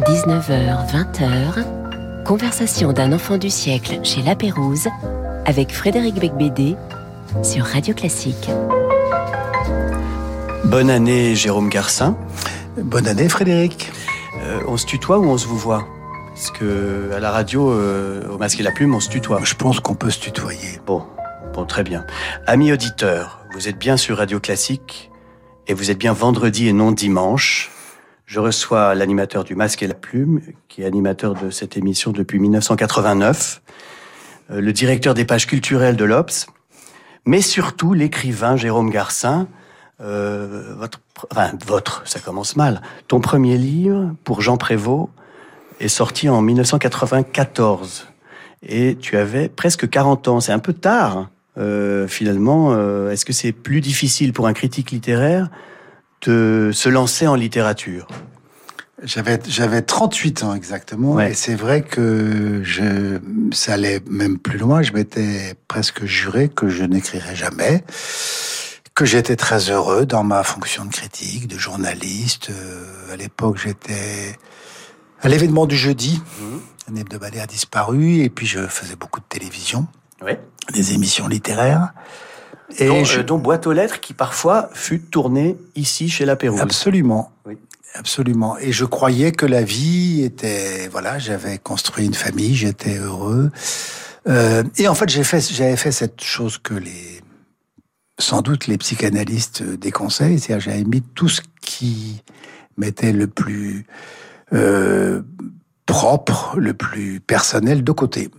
19h, 20h, conversation d'un enfant du siècle chez La Pérouse avec Frédéric Becbédé sur Radio Classique. Bonne année Jérôme Garcin. Bonne année Frédéric. Euh, on se tutoie ou on se vous voit? Parce que à la radio, euh, au masque et la plume, on se tutoie. Je pense qu'on peut se tutoyer. Bon, bon, très bien. Amis auditeurs, vous êtes bien sur Radio Classique et vous êtes bien vendredi et non dimanche. Je reçois l'animateur du Masque et la Plume, qui est animateur de cette émission depuis 1989, euh, le directeur des pages culturelles de l'Obs, mais surtout l'écrivain Jérôme Garcin. Euh, votre, enfin, votre, ça commence mal. Ton premier livre, pour Jean Prévost, est sorti en 1994. Et tu avais presque 40 ans. C'est un peu tard, euh, finalement. Euh, Est-ce que c'est plus difficile pour un critique littéraire de se lancer en littérature J'avais j'avais 38 ans exactement Ouais. et c'est vrai que je ça allait même plus loin, je m'étais presque juré que je n'écrirais jamais que j'étais très heureux dans ma fonction de critique, de journaliste. Euh, à l'époque, j'étais à l'événement du jeudi, un hebdomadaire disparu, et puis je faisais beaucoup de télévision, des émissions littéraires. Et dont, je- euh, Boîte aux lettres qui parfois fut tournée ici chez La Pérouse. Absolument. Oui. Absolument. Et je croyais que la vie était, voilà, j'avais construit une famille, j'étais heureux. Euh, et en fait, j'ai fait, j'avais fait cette chose que les, sans doute les psychanalystes déconseillent, c'est-à-dire j'avais mis tout ce qui m'était le plus euh, propre, le plus personnel de côté,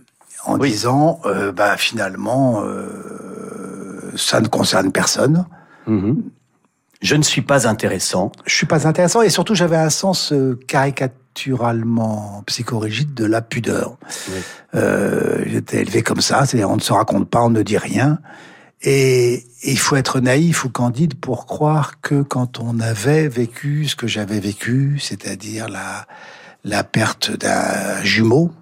en Oui. disant, euh, bah finalement, ça ne concerne personne. Mhm. Je ne suis pas intéressant. Je suis pas intéressant et surtout j'avais un sens euh, caricaturalement psychorigide de la pudeur. Oui. Euh, J'étais élevé comme ça, c'est-à-dire on ne se raconte pas, on ne dit rien. Et, et il faut être naïf ou candide pour croire que quand on avait vécu ce que j'avais vécu, c'est-à-dire la, la perte d'un jumeau,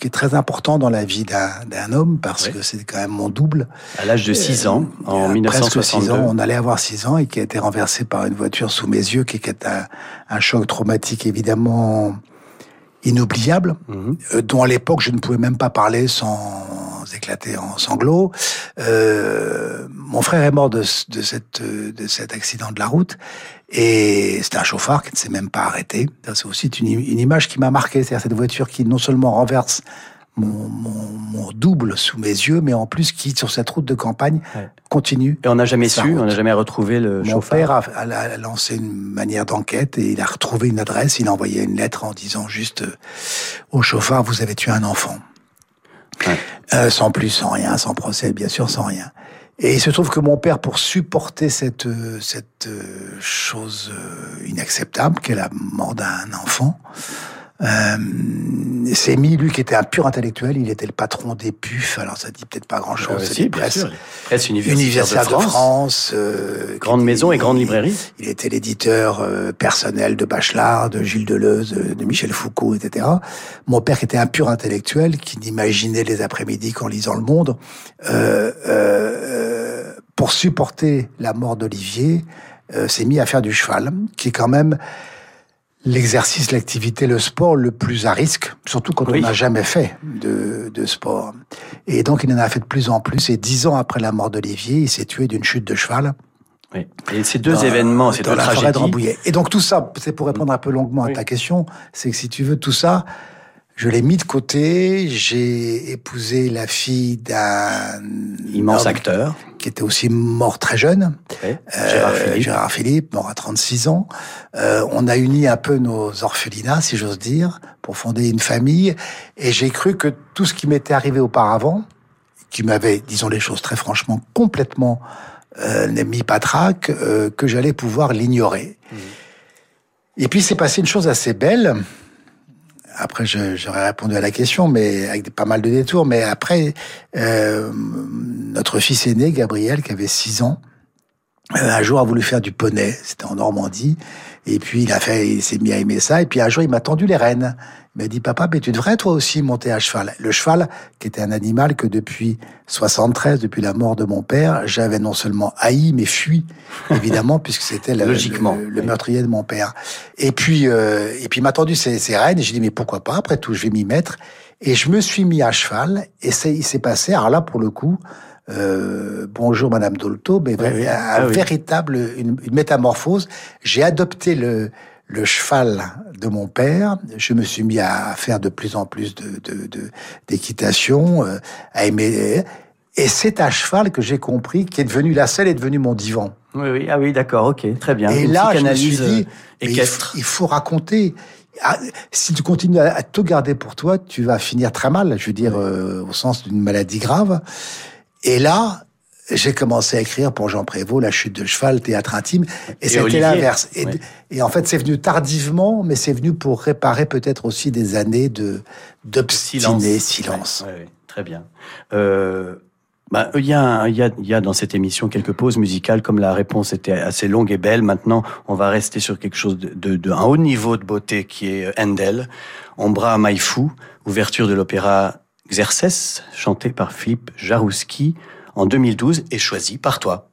qui est très important dans la vie d'un d'un homme parce Oui. que c'est quand même mon double. À l'âge de 6 ans, en Il y a Presque 6 1962. ans, on allait avoir 6 ans et qui a été renversé par une voiture sous mes yeux, qui est un, un choc traumatique évidemment inoubliable, Mhm. euh, dont à l'époque je ne pouvais même pas parler sans éclater en sanglots. Euh, mon frère est mort de, ce- de, cette, euh, de cet accident de la route et c'était un chauffard qui ne s'est même pas arrêté. C'est aussi une, une image qui m'a marqué, c'est-à-dire cette voiture qui non seulement renverse mon, mon, mon double sous mes yeux, mais en plus qui, sur cette route de campagne, Ouais. continue. Et on n'a jamais su, route. on n'a jamais retrouvé le Mon chauffard. père a, a- a lancé une manière d'enquête et il a retrouvé une adresse. Il a envoyé une lettre en disant juste euh, au chauffard, vous avez tué un enfant. Ouais. Euh, sans plus, sans rien, sans procès, bien sûr, sans rien. Et il se trouve que mon père, pour supporter cette, euh, cette chose inacceptable, qu'est la mort d'un enfant, euh, mis, lui qui était un pur intellectuel, il était le patron des PUF, alors ça dit peut-être pas grand-chose, Euh, c'est si, sûr. Presse universitaire, de France. de France, euh, Grande maison et grande librairie. Il était l'éditeur euh, personnel de Bachelard, de Gilles Deleuze, de, de Michel Foucault, etc. Mon père qui était un pur intellectuel, qui n'imaginait les après-midi qu'en lisant Le Monde, euh, euh, pour supporter la mort d'Olivier, euh, s'est mis à faire du cheval, qui est quand même l'exercice, l'activité, le sport le plus à risque, surtout quand Oui. on n'a jamais fait de, de sport. Et donc il en a fait de plus en plus. Et dix ans après la mort d'Olivier, il s'est tué d'une chute de cheval Oui. Et ces deux dans- événements, ces deux de tragédies. Et donc tout ça, c'est pour répondre un peu longuement Oui. à ta question, c'est que si tu veux tout ça, je l'ai mis de côté. J'ai épousé la fille d'un immense acteur, qui était aussi mort très jeune. Euh, Gérard Philippe. Gérard Philippe, mort à 36 ans. Euh, on a uni un peu nos orphelinats, si j'ose dire, pour fonder une famille. Et j'ai cru que tout ce qui m'était arrivé auparavant, qui m'avait, disons les choses très franchement, complètement euh, mis patraque, euh, que j'allais pouvoir l'ignorer. Et puis c'est passé une chose assez belle. Après, j'aurais répondu à la question, mais avec pas mal de détours. Mais après, euh, notre fils aîné, Gabriel, qui avait 6 ans, euh, un jour a voulu faire du poney. C'était en Normandie. Et puis, il a fait, il s'est mis à aimer ça. Et puis, un jour, il m'a tendu les rênes. Il m'a dit, papa, mais tu devrais toi aussi monter à cheval. Le cheval, qui était un animal que depuis 73, depuis la mort de mon père, j'avais non seulement haï, mais fui, évidemment, puisque c'était le, Logiquement, le- le oui. meurtrier de mon père. Et puis, euh, et puis, il m'a tendu ses, ses rênes et j'ai dit, mais pourquoi pas? Après tout, je vais m'y mettre. Et je me suis mis à cheval et il s'est passé, alors là, pour le coup, euh, bonjour Madame Dolto, mais Oui, un Ah oui. véritable, une, une métamorphose. J'ai adopté le, le cheval de mon père. Je me suis mis à faire de plus en plus de, de, de- d'équitation, euh, à aimer. Et c'est à cheval que j'ai compris qui est devenu la selle est devenue mon divan. Oui, oui, ah oui, d'accord, ok, très bien. Et Une là, je me suis dit, euh, il, faut, il faut raconter. Ah, si tu continues à, à tout garder pour toi, tu vas finir très mal. Je veux dire, euh, au sens d'une maladie grave. Et là, j'ai commencé à écrire pour Jean Prévost, La chute de cheval, théâtre intime. Et, Et c'était l'inverse. Et, en fait, c'est venu tardivement, mais c'est venu pour réparer peut-être aussi des années de d'obstiné silence. Ouais, ouais, très bien. Euh, bah, il y, a, un- il y, a, il y a dans cette émission quelques pauses musicales, comme la réponse était assez longue et belle. Maintenant, on va rester sur quelque chose de, de, de un haut niveau de beauté qui est Handel, Ombra Maïfou, ouverture de l'opéra Xerxes, chanté par Philippe Jarouski en 2012 et choisi par toi.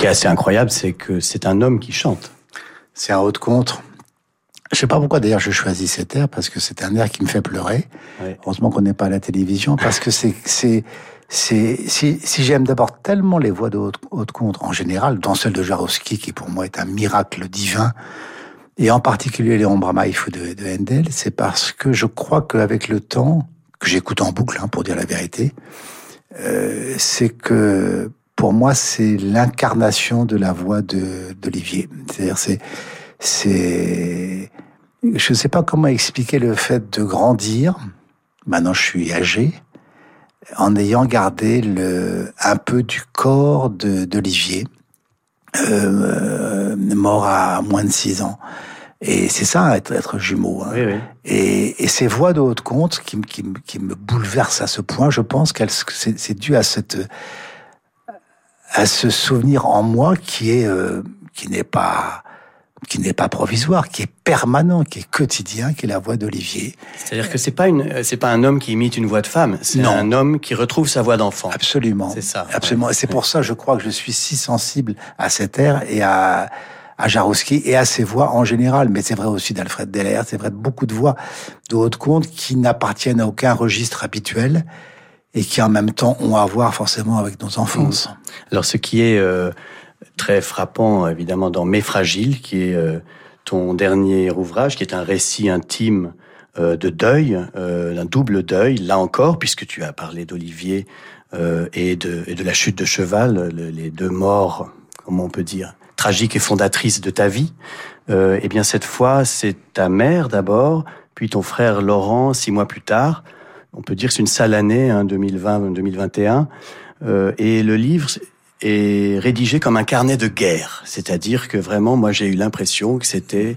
Qui est assez incroyable, c'est que c'est un homme qui chante. C'est un haut de contre. Je sais pas pourquoi d'ailleurs je choisis cet air parce que c'est un air qui me fait pleurer. Ouais. Heureusement qu'on n'est pas à la télévision parce que c'est c'est c'est si, si j'aime d'abord tellement les voix de haute, haute contre en général, dont celle de Jarowski qui pour moi est un miracle divin, et en particulier les Ombramaïfou de, de Handel, c'est parce que je crois qu'avec le temps, que j'écoute en boucle hein, pour dire la vérité, euh, c'est que pour moi, c'est l'incarnation de la voix de d'Olivier. C'est-à-dire, c'est, c'est, je ne sais pas comment expliquer le fait de grandir. Maintenant, je suis âgé, en ayant gardé le un peu du corps d'Olivier, euh, mort à moins de six ans. Et c'est ça, être, être jumeau. Hein. Oui, oui. Et, et ces voix de haute compte qui, me- qui, me- qui me bouleversent à ce point, je pense c'est c'est dû à cette à ce souvenir en moi qui est euh, qui n'est pas qui n'est pas provisoire, qui est permanent, qui est quotidien, qui est la voix d'Olivier. C'est-à-dire que c'est pas une, c'est pas un homme qui imite une voix de femme, c'est un homme qui retrouve sa voix d'enfant. Absolument. C'est ça, Absolument. ouais. Et c'est pour ça, je crois que je suis si sensible à cet air et à, à Jarouski et à ses voix en général. Mais c'est vrai aussi d'Alfred Deller, c'est vrai de beaucoup de voix de haute compte qui n'appartiennent à aucun registre habituel et qui en même temps ont à voir forcément avec nos enfances. Alors, ce qui est euh, très frappant, évidemment, dans Mes Fragiles, qui est euh, ton dernier ouvrage, qui est un récit intime euh, de deuil, euh, d'un double deuil, là encore, puisque tu as parlé d'Olivier euh, et, de, et de la chute de cheval, le- les deux morts, comment on peut dire, tragiques et fondatrices de ta vie. Euh, eh bien, cette fois, c'est ta mère d'abord, puis ton frère Laurent, six mois plus tard. On peut dire que c'est une sale année, hein, 2020-2021. Euh, et le livre est rédigé comme un carnet de guerre. C'est-à-dire que vraiment, moi, j'ai eu l'impression que c'était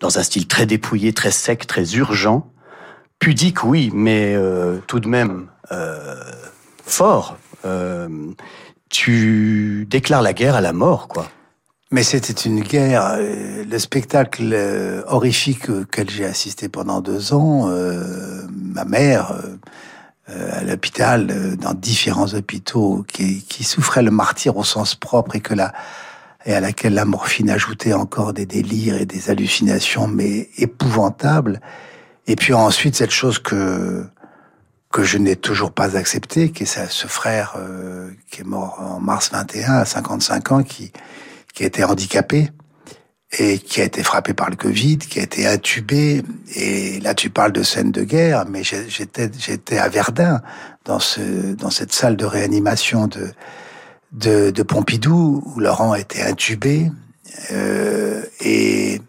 dans un style très dépouillé, très sec, très urgent. Pudique, oui, mais euh, tout de même euh, fort. Euh, tu déclares la guerre à la mort, quoi. Mais c'était une guerre. euh, Le spectacle euh, horrifique auquel j'ai assisté pendant deux ans, euh, ma mère, euh, euh, à l'hôpital, dans différents hôpitaux, qui, qui souffrait le martyr au sens propre et que la et à laquelle la morphine ajoutait encore des délires et des hallucinations, mais épouvantables. Et puis ensuite, cette chose que que je n'ai toujours pas acceptée, qui est ce frère qui est mort en mars 21 à 55 ans, qui qui a été handicapé et qui a été frappé par le Covid, qui a été intubé. Et là, tu parles de scène de guerre, mais j'étais j'étais à Verdun dans ce dans cette salle de réanimation de de, de Pompidou où Laurent a été intubé euh, et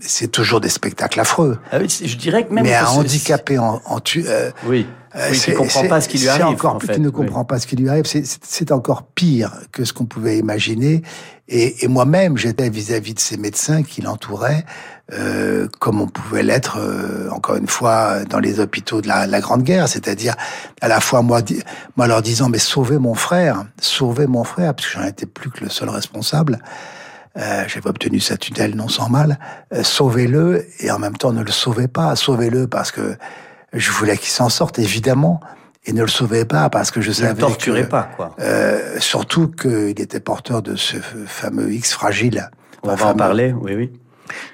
c'est toujours des spectacles affreux. Ah oui, je dirais que même mais que un handicapé en, en tu, euh, Oui, oui c'est- tu comprends c'est- pas ce qui lui arrive. C'est encore en plus fait. qu'il ne Oui. comprend pas ce qui lui arrive. C'est- encore pire que ce qu'on pouvait imaginer. Et, et moi-même, j'étais vis-à-vis de ces médecins qui l'entouraient, euh, comme on pouvait l'être, euh, encore une fois, dans les hôpitaux de la, la Grande Guerre. C'est-à-dire, à la fois moi, moi leur disant, mais sauvez mon frère, sauvez mon frère, parce que j'en étais plus que le seul responsable. Euh, J'avais obtenu sa tutelle non sans mal. Euh, sauvez-le et en même temps ne le sauvez pas. Sauvez-le parce que je voulais qu'il s'en sorte, évidemment, et ne le sauvez pas parce que je Ne savais le torturez que, pas, quoi. euh, surtout qu'il était porteur de ce fameux X fragile. On va en parler, oui, oui.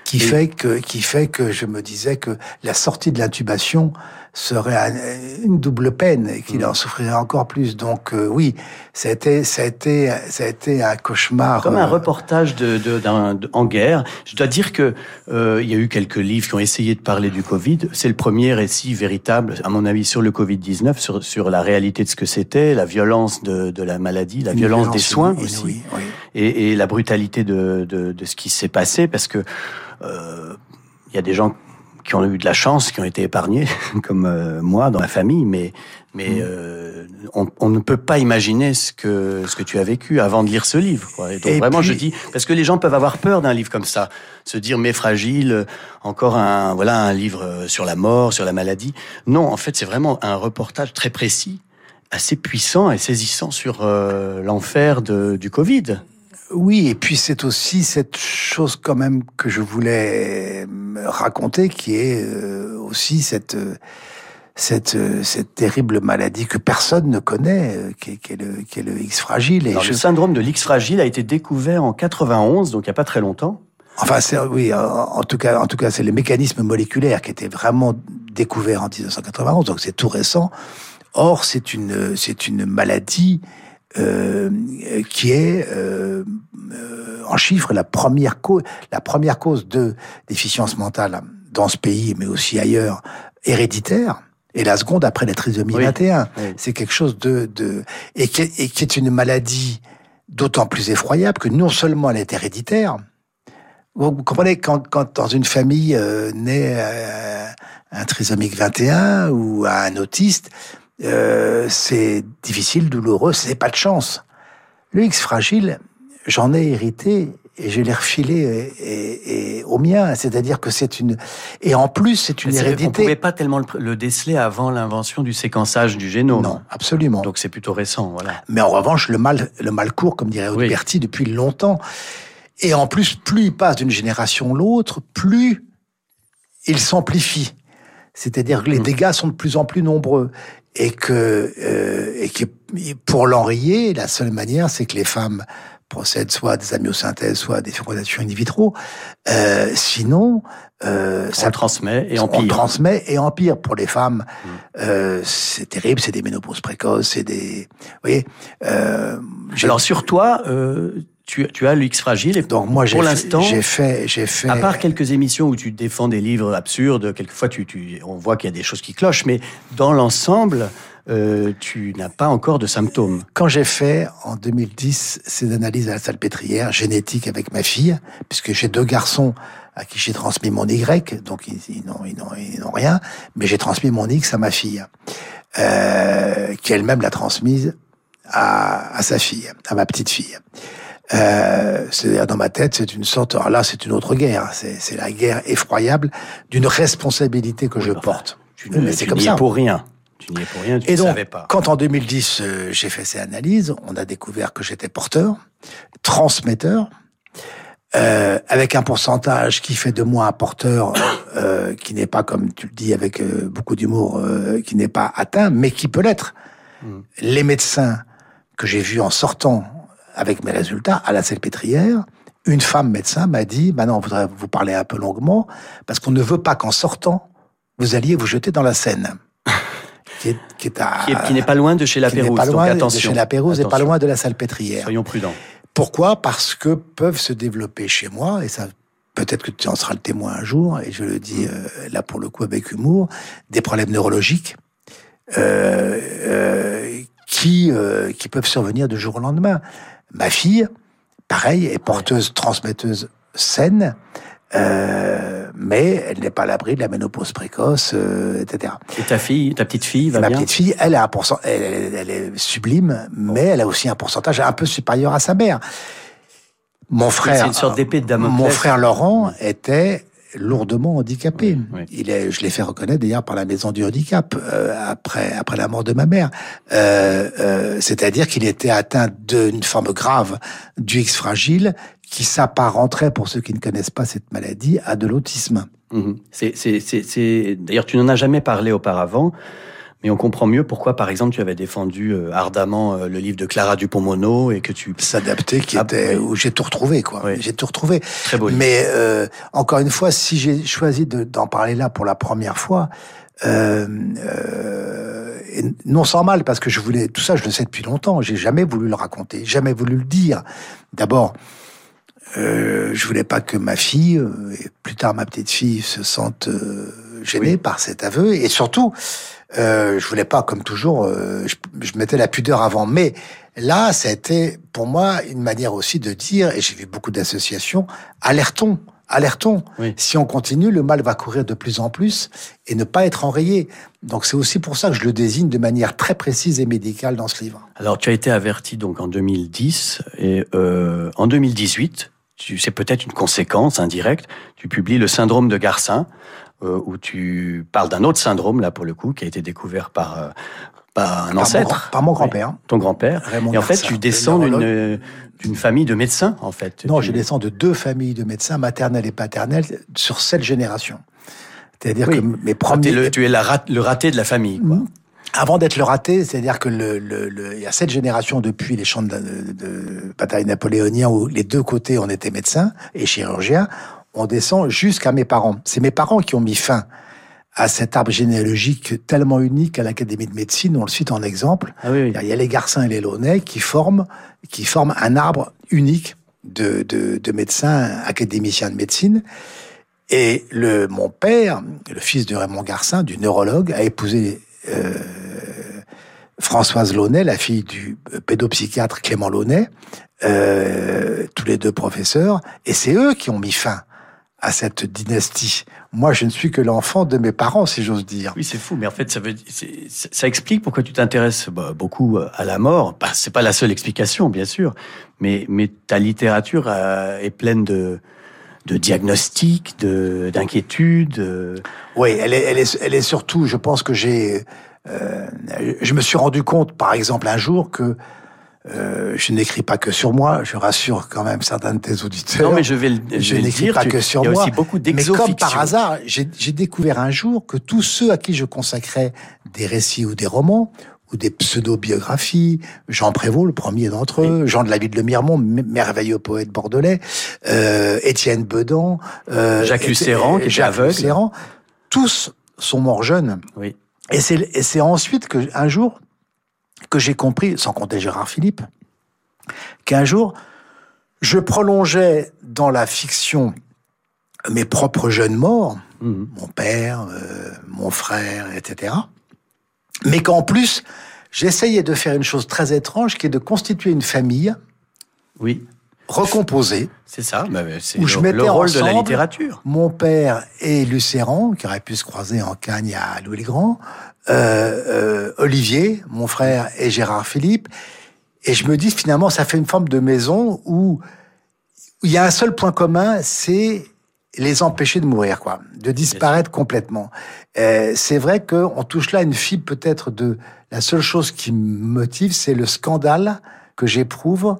Qui Et- fait que, qui fait que je me disais que la sortie de l'intubation serait un- une double peine et qu'il en souffrirait encore plus. Donc euh, oui, ça a été, ça a été, ça a été un cauchemar. Comme un euh, reportage de, de- d'un- de- en guerre. Je dois dire que euh, il y a eu quelques livres qui ont essayé de parler du Covid. C'est le premier récit véritable, à mon avis, sur le Covid-19, sur, sur la réalité de ce que c'était, la violence de, de la maladie, la violence des soins inouïe, aussi, oui. et, et la brutalité de, de, de ce qui s'est passé, parce que euh, il y a des gens qui ont eu de la chance, qui ont été épargnés, comme euh, moi dans ma famille, mais mais Mm. euh, on, on ne peut pas imaginer ce que ce que tu as vécu avant de lire ce livre. Quoi. Et donc Et vraiment, puis- je dis parce que les gens peuvent avoir peur d'un livre comme ça, se dire mais fragile, encore un voilà un livre euh, sur la mort, sur la maladie. Non, en fait, c'est vraiment un reportage très précis, assez puissant et saisissant sur euh, l'enfer de- du Covid. Oui, et puis c'est aussi cette chose quand même que je voulais raconter, qui est euh, aussi cette euh, cette euh, cette terrible maladie que personne ne connaît, qui est, qui est le qui est le X fragile. Et Alors, je- Le syndrome de l'X fragile a été découvert en 91, donc il n'y a pas très longtemps. Enfin, c'est oui, en, en tout cas, en tout cas, c'est les mécanismes moléculaires qui étaient vraiment découverts en 1991, donc c'est tout récent. Or, c'est une c'est une maladie euh, qui est euh, euh, en chiffres la première cause la première cause de déficience mentale dans ce pays, mais aussi ailleurs, héréditaire. Et la seconde après la trisomie Oui. 21. Oui. C'est quelque chose de, de et, qui est, et qui est une maladie d'autant plus effroyable que non seulement elle est héréditaire. Vous, vous comprenez quand, quand dans une famille euh, naît euh, un trisomique 21 ou un autiste, euh, c'est difficile, douloureux, c'est pas de chance. Le X fragile, j'en ai hérité et je l'ai refilé et, et- et au mien. C'est-à-dire que c'est une et en plus c'est une hérédité. pouvait pas tellement le, le déceler avant l'invention du séquençage du génome. Non, absolument. Donc c'est plutôt récent, voilà. Mais en revanche, le mal, le mal court, comme dirait Oui. Depuis longtemps. Et en plus, plus il passe d'une génération à l'autre, plus il s'amplifie. C'est-à-dire que les Mm. dégâts sont de plus en plus nombreux. Et que, euh, et que pour l'enrayer, la seule manière, c'est que les femmes procèdent soit à des amyosynthèses, soit à des fécondations in vitro. Euh, sinon, euh, Ça le transmet et on empire. transmet et empire pour les femmes. Mm. Euh, c'est terrible, c'est des ménopauses précoces, c'est des, vous voyez. Euh, Alors sur toi, euh, tu, tu as le X fragile et donc moi pour l'instant, j'ai fait, j'ai fait. à part quelques émissions où tu défends des livres absurdes, quelquefois tu, tu, on voit qu'il y a des choses qui clochent, mais dans l'ensemble, euh, tu n'as pas encore de symptômes. Quand j'ai fait en 2010 ces analyses à la salpêtrière génétique avec ma fille, puisque j'ai deux garçons à qui j'ai transmis mon Y, donc ils, n'ont ils rien, mais j'ai transmis mon X à ma fille, euh, qui elle-même l'a transmise à, à sa fille, à ma petite fille. Euh, C'est-à-dire dans ma tête, c'est une sorte. Alors là, c'est une autre guerre. C'est c'est la guerre effroyable d'une responsabilité que je enfin, porte. Tu, mais c'est comme ça. pour rien. Tu n'y es pour rien, tu Et donc, savais pas. quand en 2010, euh, j'ai fait ces analyses, on a découvert que j'étais porteur, transmetteur, euh, avec un pourcentage qui fait de moi un porteur euh, qui n'est pas, comme tu le dis avec euh, beaucoup d'humour, euh, qui n'est pas atteint, mais qui peut l'être. Mm. Les médecins que j'ai vus en sortant avec mes résultats à la salpêtrière, une femme médecin m'a dit, maintenant on voudrait vous parler un peu longuement, parce qu'on ne veut pas qu'en sortant, vous alliez vous jeter dans la Seine. qui est, qui est à, Qui, est- qui n'est pas loin de chez la qui n'est Pérouse, pas donc loin de attention. chez la Pérouse et pas loin de la salpêtrière. Soyons prudents. Pourquoi? Parce que peuvent se développer chez moi, et ça peut-être que tu en seras le témoin un jour, et je le dis euh, là pour le coup avec humour, des problèmes neurologiques euh, euh, qui, qui peuvent survenir du jour au lendemain. Ma fille, pareil, est porteuse, transmetteuse saine, euh, mais elle n'est pas à l'abri de la ménopause précoce, euh, etc. Et ta fille, ta petite fille va Ma bien petite fille, elle a un pourcent, elle, elle- elle est sublime, mais elle a aussi un pourcentage un peu supérieur à sa mère. Mon frère, une sorte d'épée de Damoclès. mon frère Laurent était lourdement handicapé. Oui, oui. Il est, je l'ai fait reconnaître d'ailleurs par la maison du handicap euh, après après la mort de ma mère. Euh, euh, C'est-à-dire qu'il était atteint d'une forme grave du X fragile qui s'apparenterait, pour ceux qui ne connaissent pas cette maladie, à de l'autisme. C'est, c'est- D'ailleurs, tu n'en as jamais parlé auparavant, mais on comprend mieux pourquoi, par exemple, tu avais défendu euh, ardemment euh, le livre de Clara Dupont-Mono et que tu... S'adapter, qui Ah, était oui. où j'ai tout retrouvé, quoi. Oui. J'ai tout retrouvé. Très beau. Mais euh, encore une fois, si j'ai choisi de- d'en parler là pour la première fois, euh, euh, et non sans mal, parce que je voulais tout ça, je le sais depuis longtemps. J'ai jamais voulu le raconter, jamais voulu le dire. D'abord, euh, je voulais pas que ma fille euh, et plus tard ma petite fille se sentent euh, gênées Oui. par cet aveu, et surtout, euh, je voulais pas, comme toujours, euh, je, je mettais la pudeur avant. Mais là, ça a été pour moi une manière aussi de dire, et j'ai vu beaucoup d'associations, alertons, alertons. Oui. Si on continue, le mal va courir de plus en plus et ne pas être enrayé. Donc c'est aussi pour ça que je le désigne de manière très précise et médicale dans ce livre. Alors, tu as été averti donc en 2010 et euh, en 2018, tu, c'est peut-être une conséquence indirecte, tu publies le syndrome de Garcin, euh, où tu parles d'un autre syndrome, là pour le coup, qui a été découvert par, euh, par un Par ancêtre. par mon grand-père. Ton grand-père. Raymond Et en fait, tu descends d'une, d'une famille de médecins, en fait. Non, Tu- je descends de deux familles de médecins, maternelle et paternelle, sur sept générations. C'est-à-dire Oui. que mes es premiers... le, tu es la rat- le raté de la famille, quoi. Avant d'être le raté, c'est-à-dire que le, le, le- il y a sept générations depuis les champs de, de, de bataille napoléoniens où les deux côtés on était médecins et chirurgiens, on descend jusqu'à mes parents. C'est mes parents qui ont mis fin à cet arbre généalogique tellement unique à l'Académie de médecine. On le cite en exemple. Ah oui, oui. Il y a les Garcins et les Launay qui forment, qui forment un arbre unique de, de, de médecins académiciens de médecine. Et le, mon père, le fils de Raymond Garcin, du neurologue, a épousé euh, Françoise Launay, la fille du pédopsychiatre Clément Launay, euh, tous les deux professeurs, et c'est eux qui ont mis fin à cette dynastie. Moi, je ne suis que l'enfant de mes parents, si j'ose dire. Oui, c'est fou, mais en fait, ça, veut, ça explique pourquoi tu t'intéresses bah, beaucoup à la mort. Bah, c'est pas la seule explication, bien sûr, mais, mais ta littérature euh, est pleine de, de diagnostics, de d'inquiétudes. Euh. Oui, elle est, elle est, elle est surtout. Je pense que j'ai, euh, je me suis rendu compte, par exemple, un jour que euh, je n'écris pas que sur moi, je rassure quand même certains de tes auditeurs. Non, mais je vais le, je, n'écris pas que sur moi. Il y a aussi beaucoup Mais comme par hasard, j'ai découvert un jour que tous ceux à qui je consacrais des récits ou des romans, ou des pseudo-biographies, Jean Prévost, le premier d'entre eux, Jean de la Ville de Mirmont, merveilleux poète bordelais, euh, Étienne Bedan, euh, Jacques Lucéran, qui est aveugle. Lucéran, tous sont morts jeunes. Oui. Et c'est ensuite que un jour que j'ai compris, sans compter Gérard Philippe, qu'un jour, je prolongeais dans la fiction mes propres jeunes morts, mhm. mon père, euh, mon frère, etc. Mais qu'en plus, j'essayais de faire une chose très étrange, qui est de constituer une famille. Oui. Recomposée. C'est ça, bah, c'est le, le, rôle de la littérature. Mon père et Lucéran, qui aurait pu se croiser en Cagne à Louis-le-Grand, euh, euh, Olivier, mon frère, et Gérard Philippe. Et je me dis finalement, ça fait une forme de maison où il y a un seul point commun, c'est les empêcher de mourir, quoi, de disparaître complètement. Euh, c'est vrai qu'on touche là une fibre peut-être de la seule chose qui me motive, c'est le scandale que j'éprouve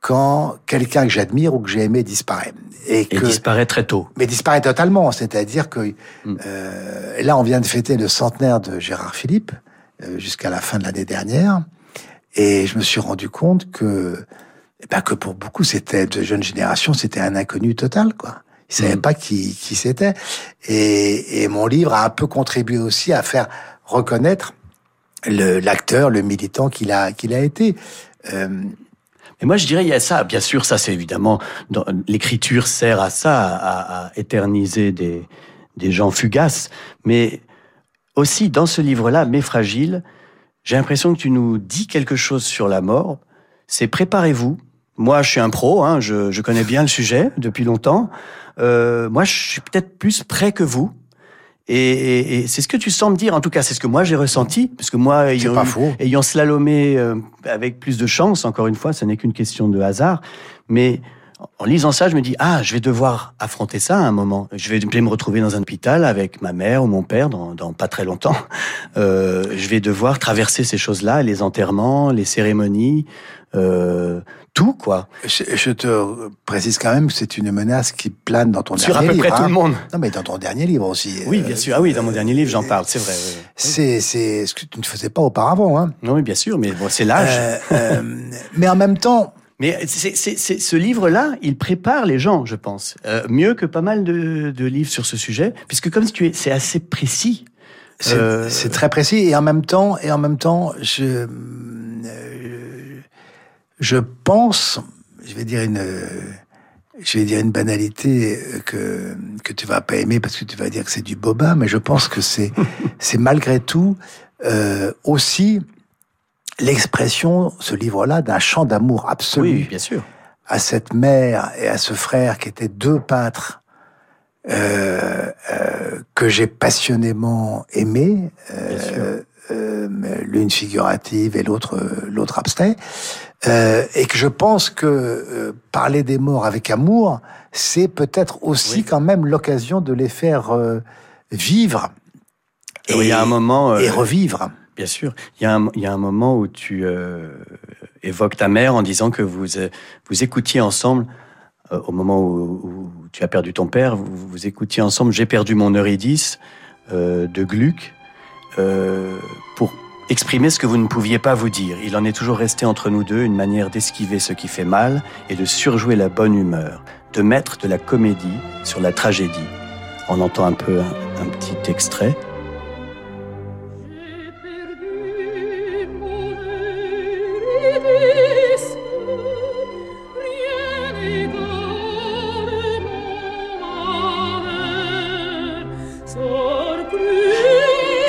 quand quelqu'un que j'admire ou que j'ai aimé disparaît. Et, que, disparaît très tôt. Mais disparaît totalement. C'est-à-dire que mm. euh, là, on vient de fêter le centenaire de Gérard Philippe euh, jusqu'à la fin de l'année dernière, et je me suis rendu compte que, eh ben, que pour beaucoup, c'était de jeunes générations, c'était un inconnu total, quoi. Ils savaient mm. pas qui, qui c'était. Et, et mon livre a un peu contribué aussi à faire reconnaître l'acteur, le, militant qu'il a, qu'il a été. Euh, et moi, je dirais, il y a ça. Bien sûr, ça, c'est évidemment, l'écriture sert à ça, à, éterniser des, gens fugaces. Mais aussi, dans ce livre-là, Mais fragile, j'ai l'impression que tu nous dis quelque chose sur la mort. C'est préparez-vous. Moi, je suis un pro, hein, je, je connais bien le sujet depuis longtemps. Euh, moi, je suis peut-être plus prêt que vous. Et, c'est ce que tu sens me dire, en tout cas, c'est ce que moi j'ai ressenti, parce que moi, ayant, ayant slalomé euh, avec plus de chance, encore une fois, ce n'est qu'une question de hasard, mais en lisant ça, je me dis ah, je vais devoir affronter ça à un moment. Je vais, me retrouver dans un hôpital avec ma mère ou mon père dans, dans pas très longtemps. Euh, je vais devoir traverser ces choses-là, les enterrements, les cérémonies, euh, tout quoi. Je, te précise quand même que c'est une menace qui plane dans ton Sur dernier livre. Sur à peu près tout le monde. Non, mais dans ton dernier livre aussi. Oui, bien sûr. Ah oui, dans mon dernier livre, j'en parle. C'est vrai. C'est c'est ce que tu ne faisais pas auparavant. Hein. Non, oui, bien sûr, mais bon, c'est l'âge. Euh, euh, mais en même temps, mais c'est, c'est, c'est, ce livre-là, il prépare les gens, je pense, euh, mieux que pas mal de, de, livres sur ce sujet, puisque comme tu es, c'est assez précis. C'est, euh... c'est très précis et en même temps, et en même temps, je, euh, je pense, je vais dire une, je vais dire une banalité que que tu vas pas aimer parce que tu vas dire que c'est du boba, mais je pense que c'est c'est malgré tout euh, aussi l'expression, ce livre-là, d'un chant d'amour absolu. Oui, bien sûr. À cette mère et à ce frère qui étaient deux peintres euh, euh, que j'ai passionnément aimés, euh, euh l'une figurative et l'autre l'autre abstrait, et que je pense que parler des morts avec amour, c'est peut-être aussi quand même l'occasion de les faire vivre. Et, il y a un moment et revivre. Bien sûr. Il y, a un, moment où tu euh, évoques ta mère en disant que vous, euh, vous écoutiez ensemble, euh, au moment où, tu as perdu ton père, vous, vous écoutiez ensemble J'ai perdu mon Eurydice de Gluck pour exprimer ce que vous ne pouviez pas vous dire. Il en est toujours resté entre nous deux une manière d'esquiver ce qui fait mal et de surjouer la bonne humeur, de mettre de la comédie sur la tragédie. On entend un peu un petit extrait.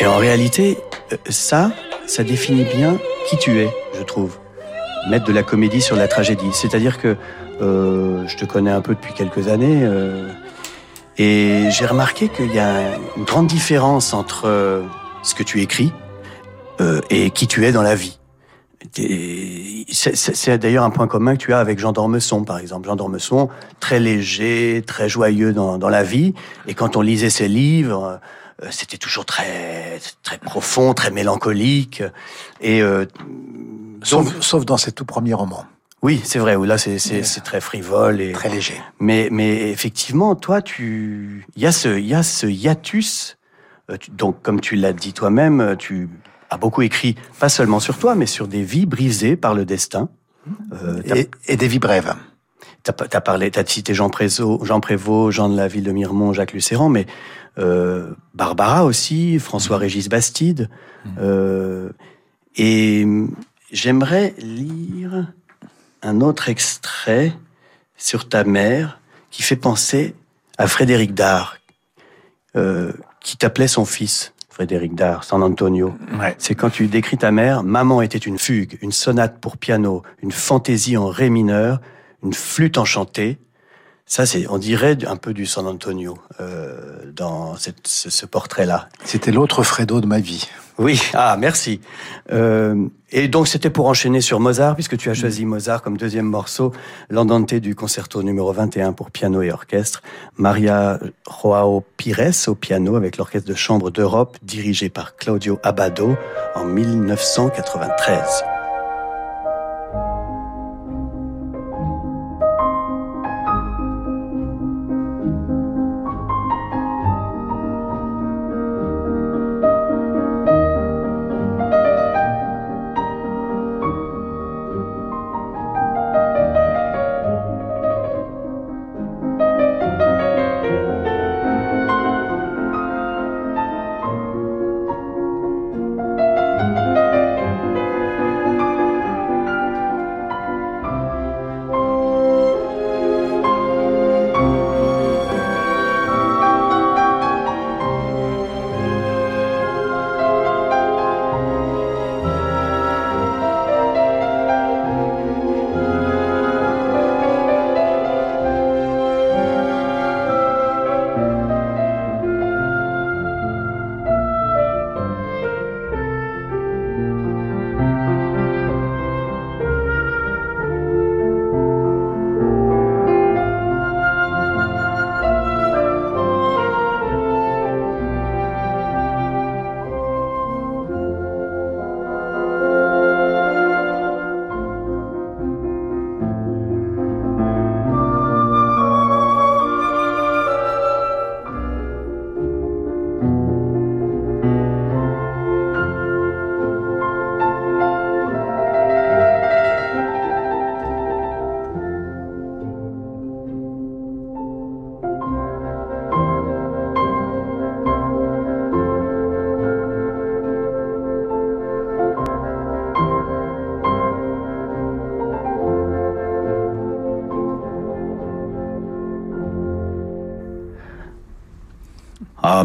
Réalité, euh, ça, ça définit bien qui tu es, je trouve. Mettre de la comédie sur la tragédie. C'est-à-dire que euh, je te connais un peu depuis quelques années euh, et j'ai remarqué qu'il y a une grande différence entre euh, ce que tu écris euh, et qui tu es dans la vie. Et C'est d'ailleurs un point commun que tu as avec Jean d'Ormesson, par exemple. Jean d'Ormesson, très léger, très joyeux dans, la vie. Et quand on lisait ses livres, c'était toujours très, très profond, très mélancolique. Et euh, Sauf, sauf dans ses tout premiers romans. oui, c'est vrai. où Là, c'est très frivole et Très léger. mais, mais effectivement, toi, tu, il y a ce, il y a ce hiatus. euh, donc, comme tu l'as dit toi-même, euh, tu as beaucoup écrit, pas seulement sur toi, mais sur des vies brisées par le destin. Euh, Et, et des vies brèves. T'as t'as parlé, t'as cité Jean Prévost, Jean Prévost, Jean de la ville de Miremont, Jacques Lucéran, mais euh, Barbara aussi, François-Régis Bastide. Euh, et j'aimerais lire un autre extrait sur ta mère qui fait penser à Frédéric Dard, euh, qui t'appelait son fils, Frédéric Dard, San Antonio. Ouais. C'est quand tu décris ta mère, maman était une fugue, une sonate pour piano, une fantaisie en ré mineur, une flûte enchantée. Ça, c'est, on dirait un peu du San Antonio euh, dans cette- ce, ce portrait-là. C'était l'autre Fredo de ma vie. Oui, ah merci. Euh, et donc c'était pour enchaîner sur Mozart, puisque tu as choisi Mozart comme deuxième morceau, l'andante du concerto numéro 21 pour piano et orchestre, Maria Joao Pires au piano avec l'orchestre de chambre d'Europe dirigé par Claudio Abbado en 1993.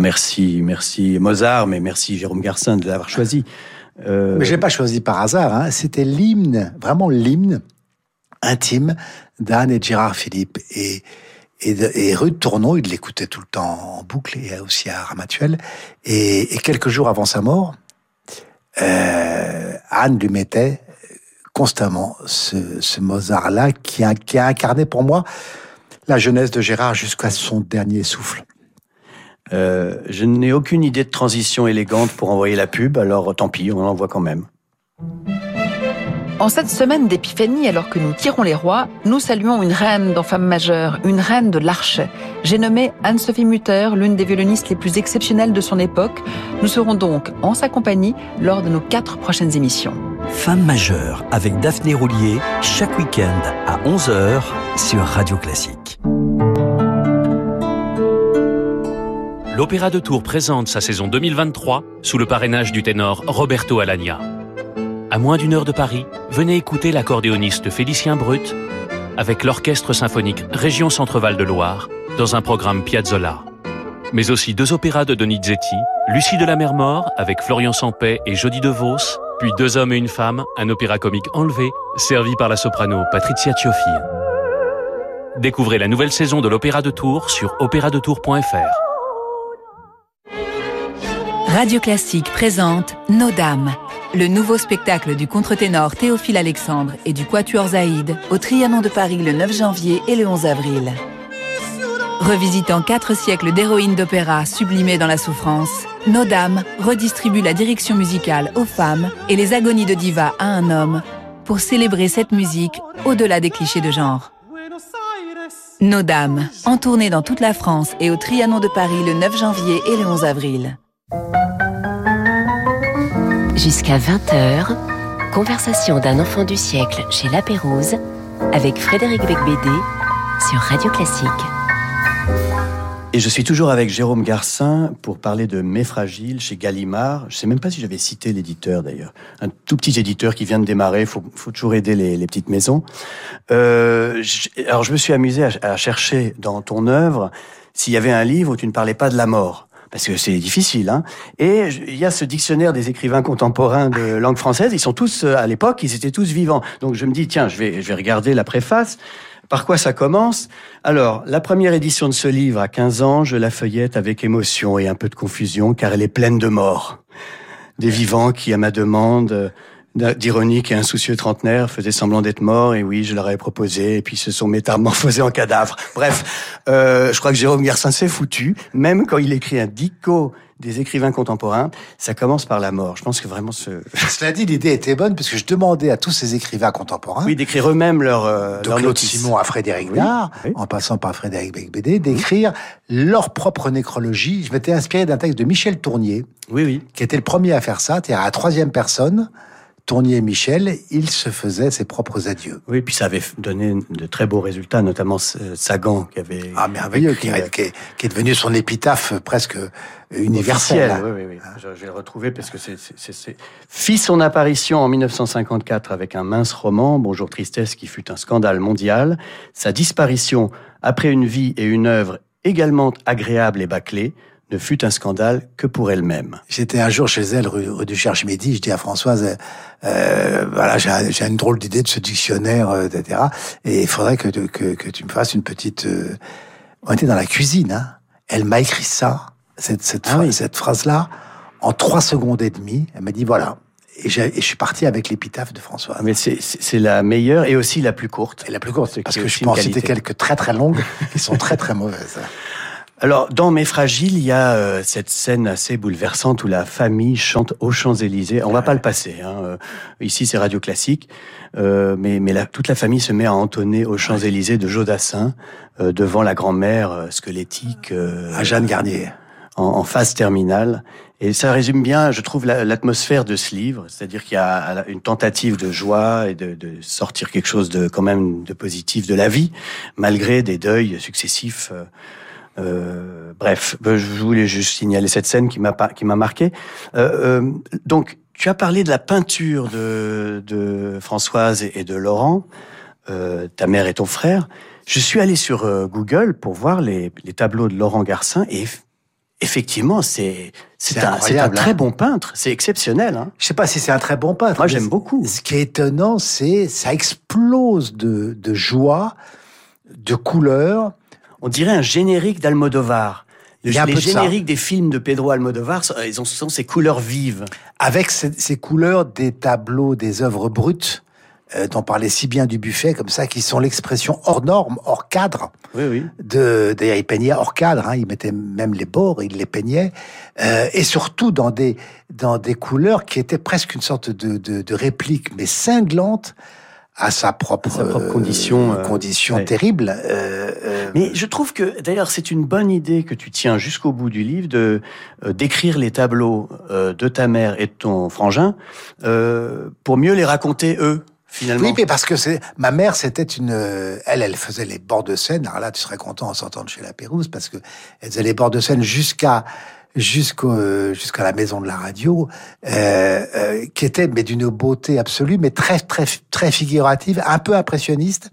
Merci, merci Mozart, mais merci Jérôme Garcin de l'avoir choisi. Euh, Mais je l'ai pas choisi par hasard. Hein. C'était l'hymne, vraiment l'hymne intime d'Anne et de Gérard Philippe. Et, et, de- et rue de Tourneau, il l'écoutait tout le temps en boucle et aussi à Ramatuel. Et, et quelques jours avant sa mort, euh, Anne lui mettait constamment ce, Mozart-là qui a incarné pour moi la jeunesse de Gérard jusqu'à son dernier souffle. Euh, je n'ai aucune idée de transition élégante pour envoyer la pub, alors tant pis, on l'envoie quand même. En cette semaine d'épiphanie, alors que nous tirons les rois, nous saluons une reine dans Femme majeure, une reine de l'archet. J'ai nommé Anne-Sophie Mutter, l'une des violonistes les plus exceptionnelles de son époque. Nous serons donc en sa compagnie lors de nos quatre prochaines émissions. Femme majeure avec Daphné Roulier chaque week-end à 11h sur Radio Classique. L'Opéra de Tours présente sa saison 2023 sous le parrainage du ténor Roberto Alagna. À moins d'une heure de Paris, venez écouter l'accordéoniste Félicien Brut avec l'Orchestre symphonique Région Centre-Val de Loire dans un programme Piazzolla. mais aussi deux opéras de Donizetti, Lucie de la Mer Mort avec Florian Sampay et Jody DeVos, puis Deux hommes et une femme, un opéra comique enlevé, servi par la soprano Patricia Cioffi. Découvrez la nouvelle saison de l'Opéra de Tours sur opéradetour.fr. Radio Classique présente Nos Dames, le nouveau spectacle du contre-ténor Théophile Alexandre et du Quatuor Zaïd au Trianon de Paris le 9 janvier et le 11 avril. Revisitant quatre siècles d'héroïnes d'opéra sublimées dans la souffrance, Nos Dames redistribue la direction musicale aux femmes et les agonies de diva à un homme pour célébrer cette musique au-delà des clichés de genre. Nos Dames, en tournée dans toute la France et au Trianon de Paris le 9 janvier et le 11 avril. Jusqu'à 20h, conversation d'un enfant du siècle chez La Pérouse avec Frédéric Becbédé sur Radio Classique. Et je suis toujours avec Jérôme Garcin pour parler de Mes Fragiles chez Gallimard. Je ne sais même pas si j'avais cité l'éditeur d'ailleurs. Un tout petit éditeur qui vient de démarrer. Il faut, toujours aider les, les petites maisons. Euh, alors je me suis amusé à, à chercher dans ton œuvre s'il y avait un livre où tu ne parlais pas de la mort parce que c'est difficile. Hein. Et il y a ce dictionnaire des écrivains contemporains de langue française. Ils sont tous euh, à l'époque, ils étaient tous vivants. Donc je me dis tiens, je vais, je vais regarder la préface. Par quoi ça commence? Alors, la première édition de ce livre, à 15 ans, je la feuillette avec émotion et un peu de confusion, car elle est pleine de morts. Des vivants qui, à ma demande d'ironique et insoucieux trentenaire, faisaient semblant d'être morts, et oui, je leur avais proposé, et puis se sont métamorphosés en cadavres. Bref, euh, je crois que Jérôme Garcin s'est foutu, même quand il écrit un dico des écrivains contemporains, ça commence par la mort. Je pense que vraiment ce... Cela dit, l'idée était bonne parce que je demandais à tous ces écrivains contemporains... Oui, d'écrire eux-mêmes leur, euh, de leur Claude Simon à Frédéric Dard, oui. en passant par Frédéric Becbédé, d'écrire leur propre nécrologie. Je m'étais inspiré d'un texte de Michel Tournier, oui, oui. qui était le premier à faire ça, c'est-à-dire à la troisième personne, Tournier et Michel, il se faisait ses propres adieux. Oui, puis ça avait donné de très beaux résultats, notamment Sagan qui avait ah merveilleux, qui, euh, qui, qui, est devenu son épitaphe presque universelle. Oui, oui, oui. Je, je, retrouver parce que c'est fit son apparition en 1954 avec un mince roman, Bonjour Tristesse, qui fut un scandale mondial. Sa disparition après une vie et une œuvre également agréable et bâclée ne fut un scandale que pour elle-même. J'étais un jour chez elle, rue, rue du Cherche-Midi, je dis à Françoise, euh, voilà, j'ai une drôle d'idée de ce dictionnaire, euh, etc. Et il faudrait que, que, que, tu me fasses une petite... Euh... On était dans la cuisine, hein. Elle m'a écrit ça, cette, cette, ah oui. cette phrase-là, en trois secondes et demie. Elle m'a dit, voilà, et, et, je suis parti avec l'épitaphe de François. Mais c'est la meilleure et aussi la plus courte. Et la plus courte, parce que je pense citer quelques très très longues qui sont très très mauvaises. Alors, dans Mes Fragiles, il y a euh, cette scène assez bouleversante où la famille chante aux Champs-Élysées. On va pas le passer. Hein. Euh, ici, c'est radio classique, euh, mais, mais la, toute la famille se met à entonner aux Champs-Élysées de Jodassin euh, devant la grand-mère euh, squelettique. à Jeanne Garnier. En, en, phase terminale. Et ça résume bien, je trouve, l'atmosphère de ce livre. C'est-à-dire qu'il y a une tentative de joie et de, de, sortir quelque chose de quand même de positif de la vie, malgré des deuils successifs. Euh, bref, je voulais juste signaler cette scène qui m'a qui m'a marqué. Euh, euh, donc, tu as parlé de la peinture de, de Françoise et de Laurent, euh, ta mère et ton frère. Je suis allé sur euh, Google pour voir les, les, tableaux de Laurent Garcin et effectivement, c'est c'est un, un, très bon peintre, c'est exceptionnel. Hein. Je sais pas si c'est un très bon peintre. Moi, j'aime beaucoup. Ce qui est étonnant, c'est ça explose de, de joie, de couleurs on dirait un générique d'Almodovar. Le, les génériques des films de Pedro Almodovar, ils ont, sont ces couleurs vives. Avec ces, ces couleurs des tableaux, des œuvres brutes, euh, dont parlait si bien du buffet, comme ça, qui sont l'expression hors norme, hors cadre. Oui, oui. De, d'ailleurs, il peignait hors cadre, hein, il mettait même les bords, il les peignait, euh, et surtout dans des, dans des couleurs qui étaient presque une sorte de, de, de réplique, mais cinglante, à sa propre, sa propre condition, euh, condition ouais. terrible. Euh, euh... Mais je trouve que d'ailleurs c'est une bonne idée que tu tiens jusqu'au bout du livre de euh, d'écrire les tableaux euh, de ta mère et de ton frangin pour mieux les raconter eux. Finalement. Oui, mais parce que c'est ma mère, c'était une, elle, elle faisait les bords de scène. Alors là, tu serais content en de chez la Pérouse parce que elle faisait les bords de scène jusqu'à jusqu'au jusqu'à la maison de la radio, euh, euh, qui était mais d'une beauté absolue, mais très très très figurative, un peu impressionniste,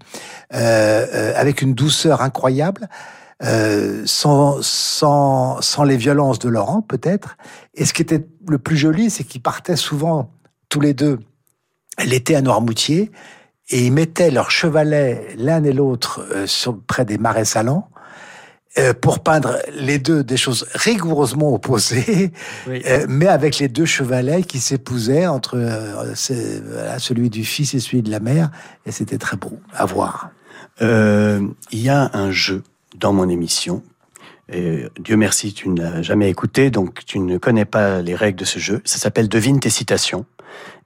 euh, avec une douceur incroyable. euh, sans, sans, sans les violences de Laurent, peut-être. Et ce qui était le plus joli, c'est qu'ils partaient souvent tous les deux l'été à Noirmoutier et ils mettaient leurs chevalets l'un et l'autre euh, près des marais salants euh, pour peindre les deux des choses rigoureusement opposées, euh, mais avec les deux chevalets qui s'épousaient entre euh, celui du fils et celui de la mère, et c'était très beau à voir. Il y a un jeu dans mon émission. Et Dieu merci, tu ne l'as jamais écouté, donc tu ne connais pas les règles de ce jeu. Ça s'appelle Devine tes citations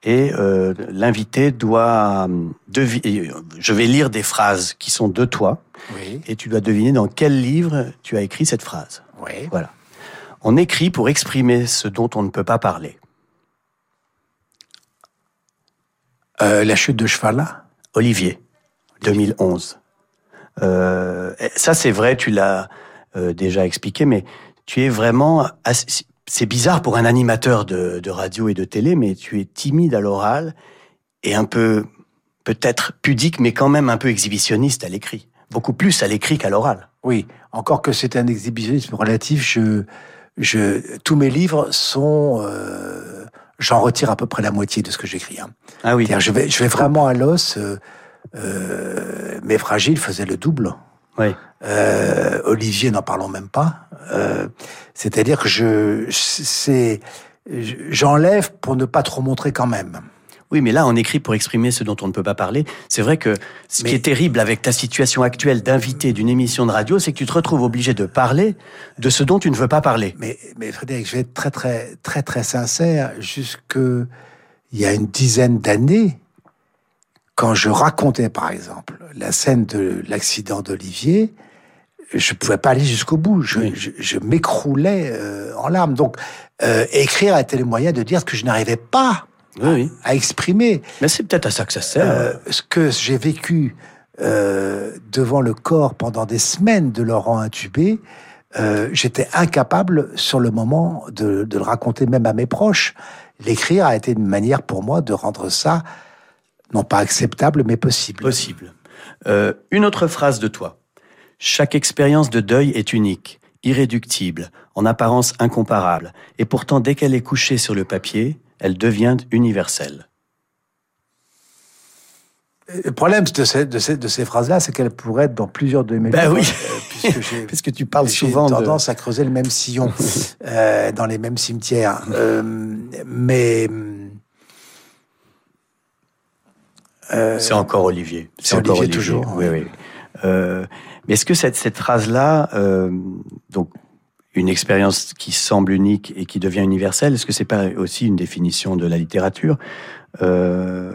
et euh, l'invité doit deviner. Je vais lire des phrases qui sont de toi, oui. et tu dois deviner dans quel livre tu as écrit cette phrase. Oui. Voilà. On écrit pour exprimer ce dont on ne peut pas parler. Euh, la chute de cheval Olivier, 2011. Euh, ça, c'est vrai, tu l'as euh, déjà expliqué, mais tu es vraiment assez, c'est bizarre pour un animateur de, radio et de télé, mais tu es timide à l'oral et un peu, peut-être pudique, mais quand même un peu exhibitionniste à l'écrit. Beaucoup plus à l'écrit qu'à l'oral. Oui, encore que c'est un exhibitionnisme relatif, je, je, tous mes livres sont, euh, j'en retire à peu près la moitié de ce que j'écris. Hein. Ah oui. Je vais, je vais vraiment à l'os. Euh, euh, mais Fragile faisait le double. Oui. Euh, Olivier, n'en parlons même pas. Euh, c'est-à-dire que je, c'est, j'enlève pour ne pas trop montrer quand même. Oui, mais là, on écrit pour exprimer ce dont on ne peut pas parler. C'est vrai que ce qui est terrible avec ta situation actuelle d'invité d'une émission de radio, c'est que tu te retrouves obligé de parler de ce dont tu ne veux pas parler. Mais, mais Frédéric, je vais être très, très, très, très sincère. Jusque il y a une dizaine d'années, quand je racontais, par exemple, la scène de l'accident d'Olivier, je pouvais pas aller jusqu'au bout. Je, je, m'écroulais euh, en larmes. Donc, euh, écrire a été le moyen de dire ce que je n'arrivais pas à, exprimer. Mais c'est peut-être à ça que ça sert. Euh, ce que j'ai vécu devant le corps pendant des semaines de Laurent intubé, j'étais incapable sur le moment de, de, le raconter même à mes proches. L'écrire a été une manière pour moi de rendre ça non pas acceptable, mais possible. Possible. une autre phrase de toi. Chaque expérience de deuil est unique, irréductible, en apparence incomparable, et pourtant dès qu'elle est couchée sur le papier, elle devient universelle. Le problème de ces, de ces, de ces phrases-là, c'est qu'elles pourraient être dans plusieurs de mes ben livres. oui, euh, puisque, tu parles souvent J'ai tendance à creuser le même sillon euh, dans les mêmes cimetières. Euh, mais c'est encore Olivier. C'est encore Olivier, toujours. Oui, oui. Mais est-ce que cette, cette phrase-là, euh, donc une expérience qui semble unique et qui devient universelle, est-ce que c'est pas aussi une définition de la littérature? Euh,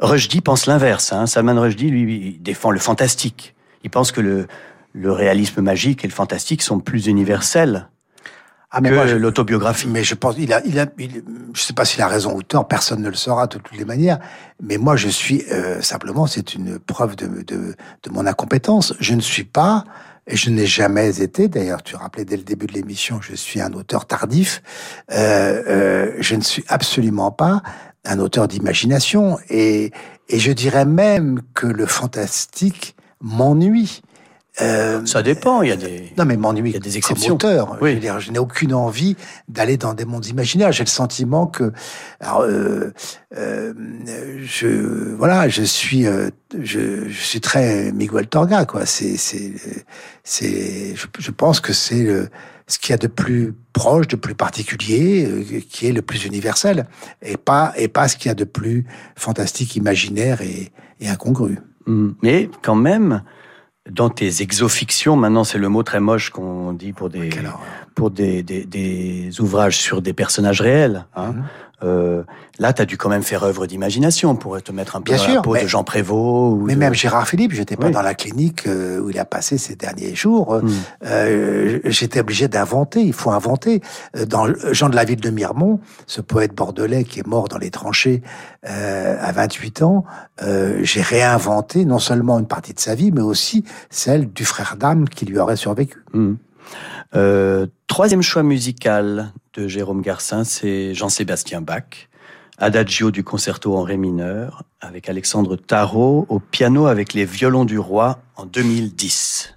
Rushdie pense l'inverse. Hein. Salman Rushdie, lui, il défend le fantastique. Il pense que le, le réalisme magique et le fantastique sont plus universels ah, mais que l'autobiographie. Mais je pense, il a, il a, je sais pas s'il a raison ou tort, personne ne le saura de toutes les manières. Mais moi, je suis euh, simplement, c'est une preuve de, de, de, mon incompétence. Je ne suis pas, et je n'ai jamais été. D'ailleurs, tu rappelais dès le début de l'émission, je suis un auteur tardif. Euh, euh, je ne suis absolument pas un auteur d'imagination, et, et je dirais même que le fantastique m'ennuie. Euh, ça dépend, il y a des. Non, mais m'ennuie. Il y a des exceptions. Auteur, oui. je, je n'ai aucune envie d'aller dans des mondes imaginaires. J'ai le sentiment que, alors, euh, euh, je, voilà, je suis, euh, je, je, suis très Miguel Torga, quoi. C'est, c'est, c'est, je, je, pense que c'est le, ce qu'il y a de plus proche, de plus particulier, euh, qui est le plus universel, et pas, et pas ce qu'il y a de plus fantastique, imaginaire et, et incongru. Mmh. Mais quand même dans tes exofictions, maintenant c'est le mot très moche qu'on dit pour des pour des, des, des, ouvrages sur des personnages réels. Hein. Mhm. Euh, là, tu as dû quand même faire œuvre d'imagination pour te mettre un peu Bien à la peau de Jean Prévost. mais même Gérard Philippe, j'étais pas dans la clinique euh, où il a passé ces derniers jours. Euh, j'étais obligé d'inventer. Il faut inventer. Dans Jean de la Ville de Miremont, ce poète bordelais qui est mort dans les tranchées à 28 ans, j'ai réinventé non seulement une partie de sa vie, mais aussi celle du frère d'âme qui lui aurait survécu. Euh, troisième choix musical de Jérôme Garcin, c'est Jean-Sébastien Bach. Adagio du concerto en ré mineur avec Alexandre Tarot au piano avec les violons du roi en 2010.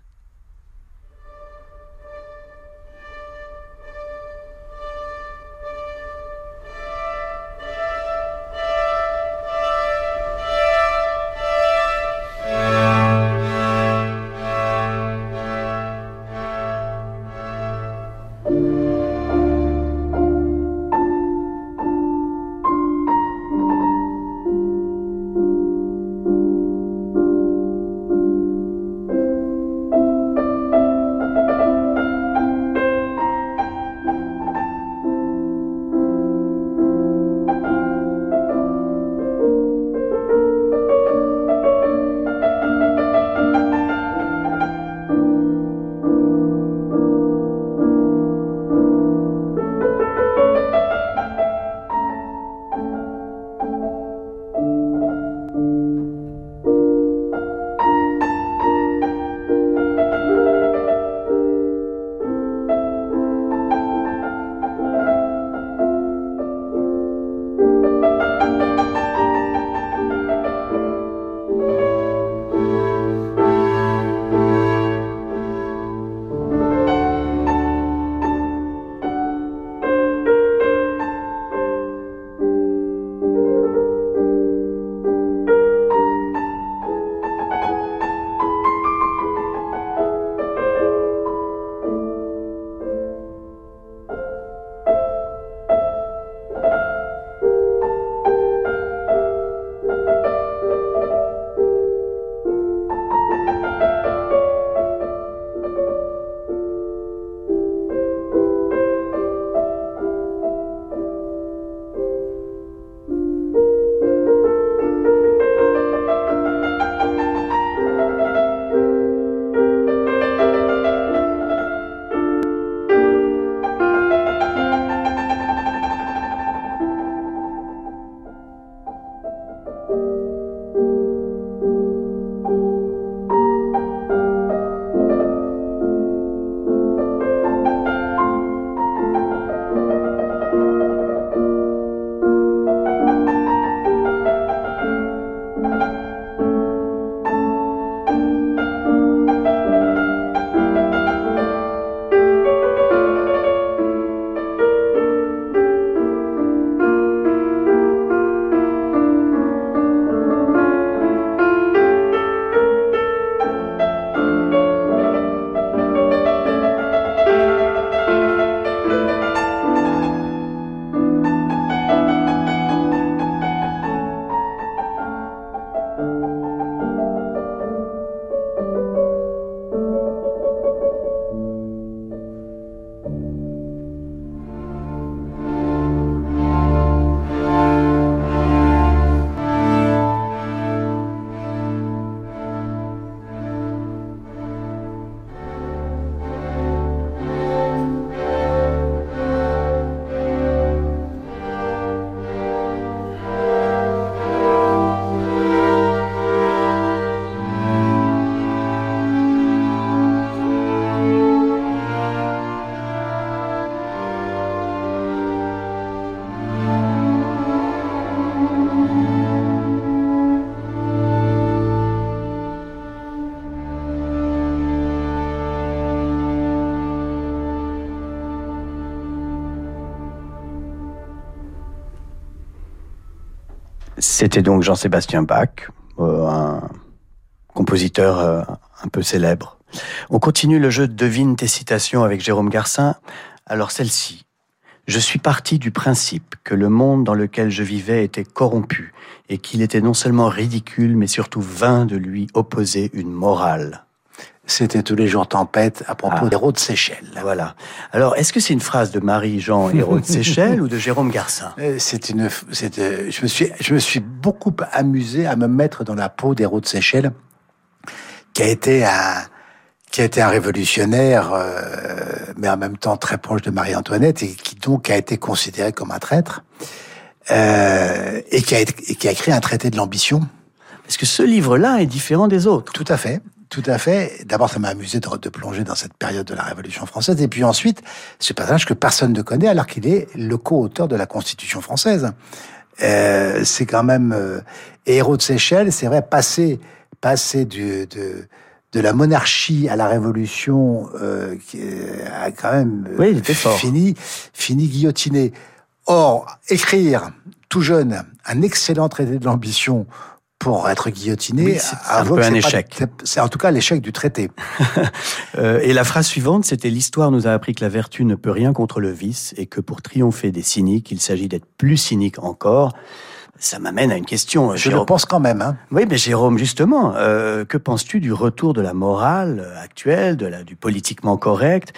C'était donc Jean-Sébastien Bach, euh, un compositeur euh, un peu célèbre. On continue le jeu de devine tes citations avec Jérôme Garcin. Alors celle-ci. Je suis parti du principe que le monde dans lequel je vivais était corrompu et qu'il était non seulement ridicule mais surtout vain de lui opposer une morale. C'était tous les jours tempête à propos Ah. des héros de Seychelles. Voilà. Alors, est-ce que c'est une phrase de Marie-Jean Hérault de Seychelles ou de Jérôme Garcin? Euh, C'est une, euh, je me suis, je me suis beaucoup amusé à me mettre dans la peau des héros de Seychelles, qui a été un, qui a été un révolutionnaire, euh, mais en même temps très proche de Marie-Antoinette et qui donc a été considéré comme un traître, euh, et qui a, et qui a écrit un traité de l'ambition. Parce que ce livre-là est différent des autres. Tout à fait. Tout à fait. D'abord, ça m'a amusé de, de plonger dans cette période de la Révolution française. Et puis ensuite, ce personnage que personne ne connaît alors qu'il est le co-auteur de la Constitution française. Euh, c'est quand même... Euh, héros de Seychelles, c'est vrai, passer, passer du, de, de la monarchie à la Révolution, euh, qui a quand même Oui, fini, fini guillotiné. Or, écrire tout jeune un excellent traité de l'ambition pour être guillotiné, Oui, c'est un peu un échec. c'est- en tout cas l'échec du traité. Euh, et la phrase suivante, c'était l'histoire nous a appris que la vertu ne peut rien contre le vice et que pour triompher des cyniques, il s'agit d'être plus cynique encore. Ça m'amène à une question. Je le Jérôme. pense quand même. Hein. Oui, mais Jérôme, justement, euh, que penses-tu du retour de la morale actuelle, de la, du politiquement correct,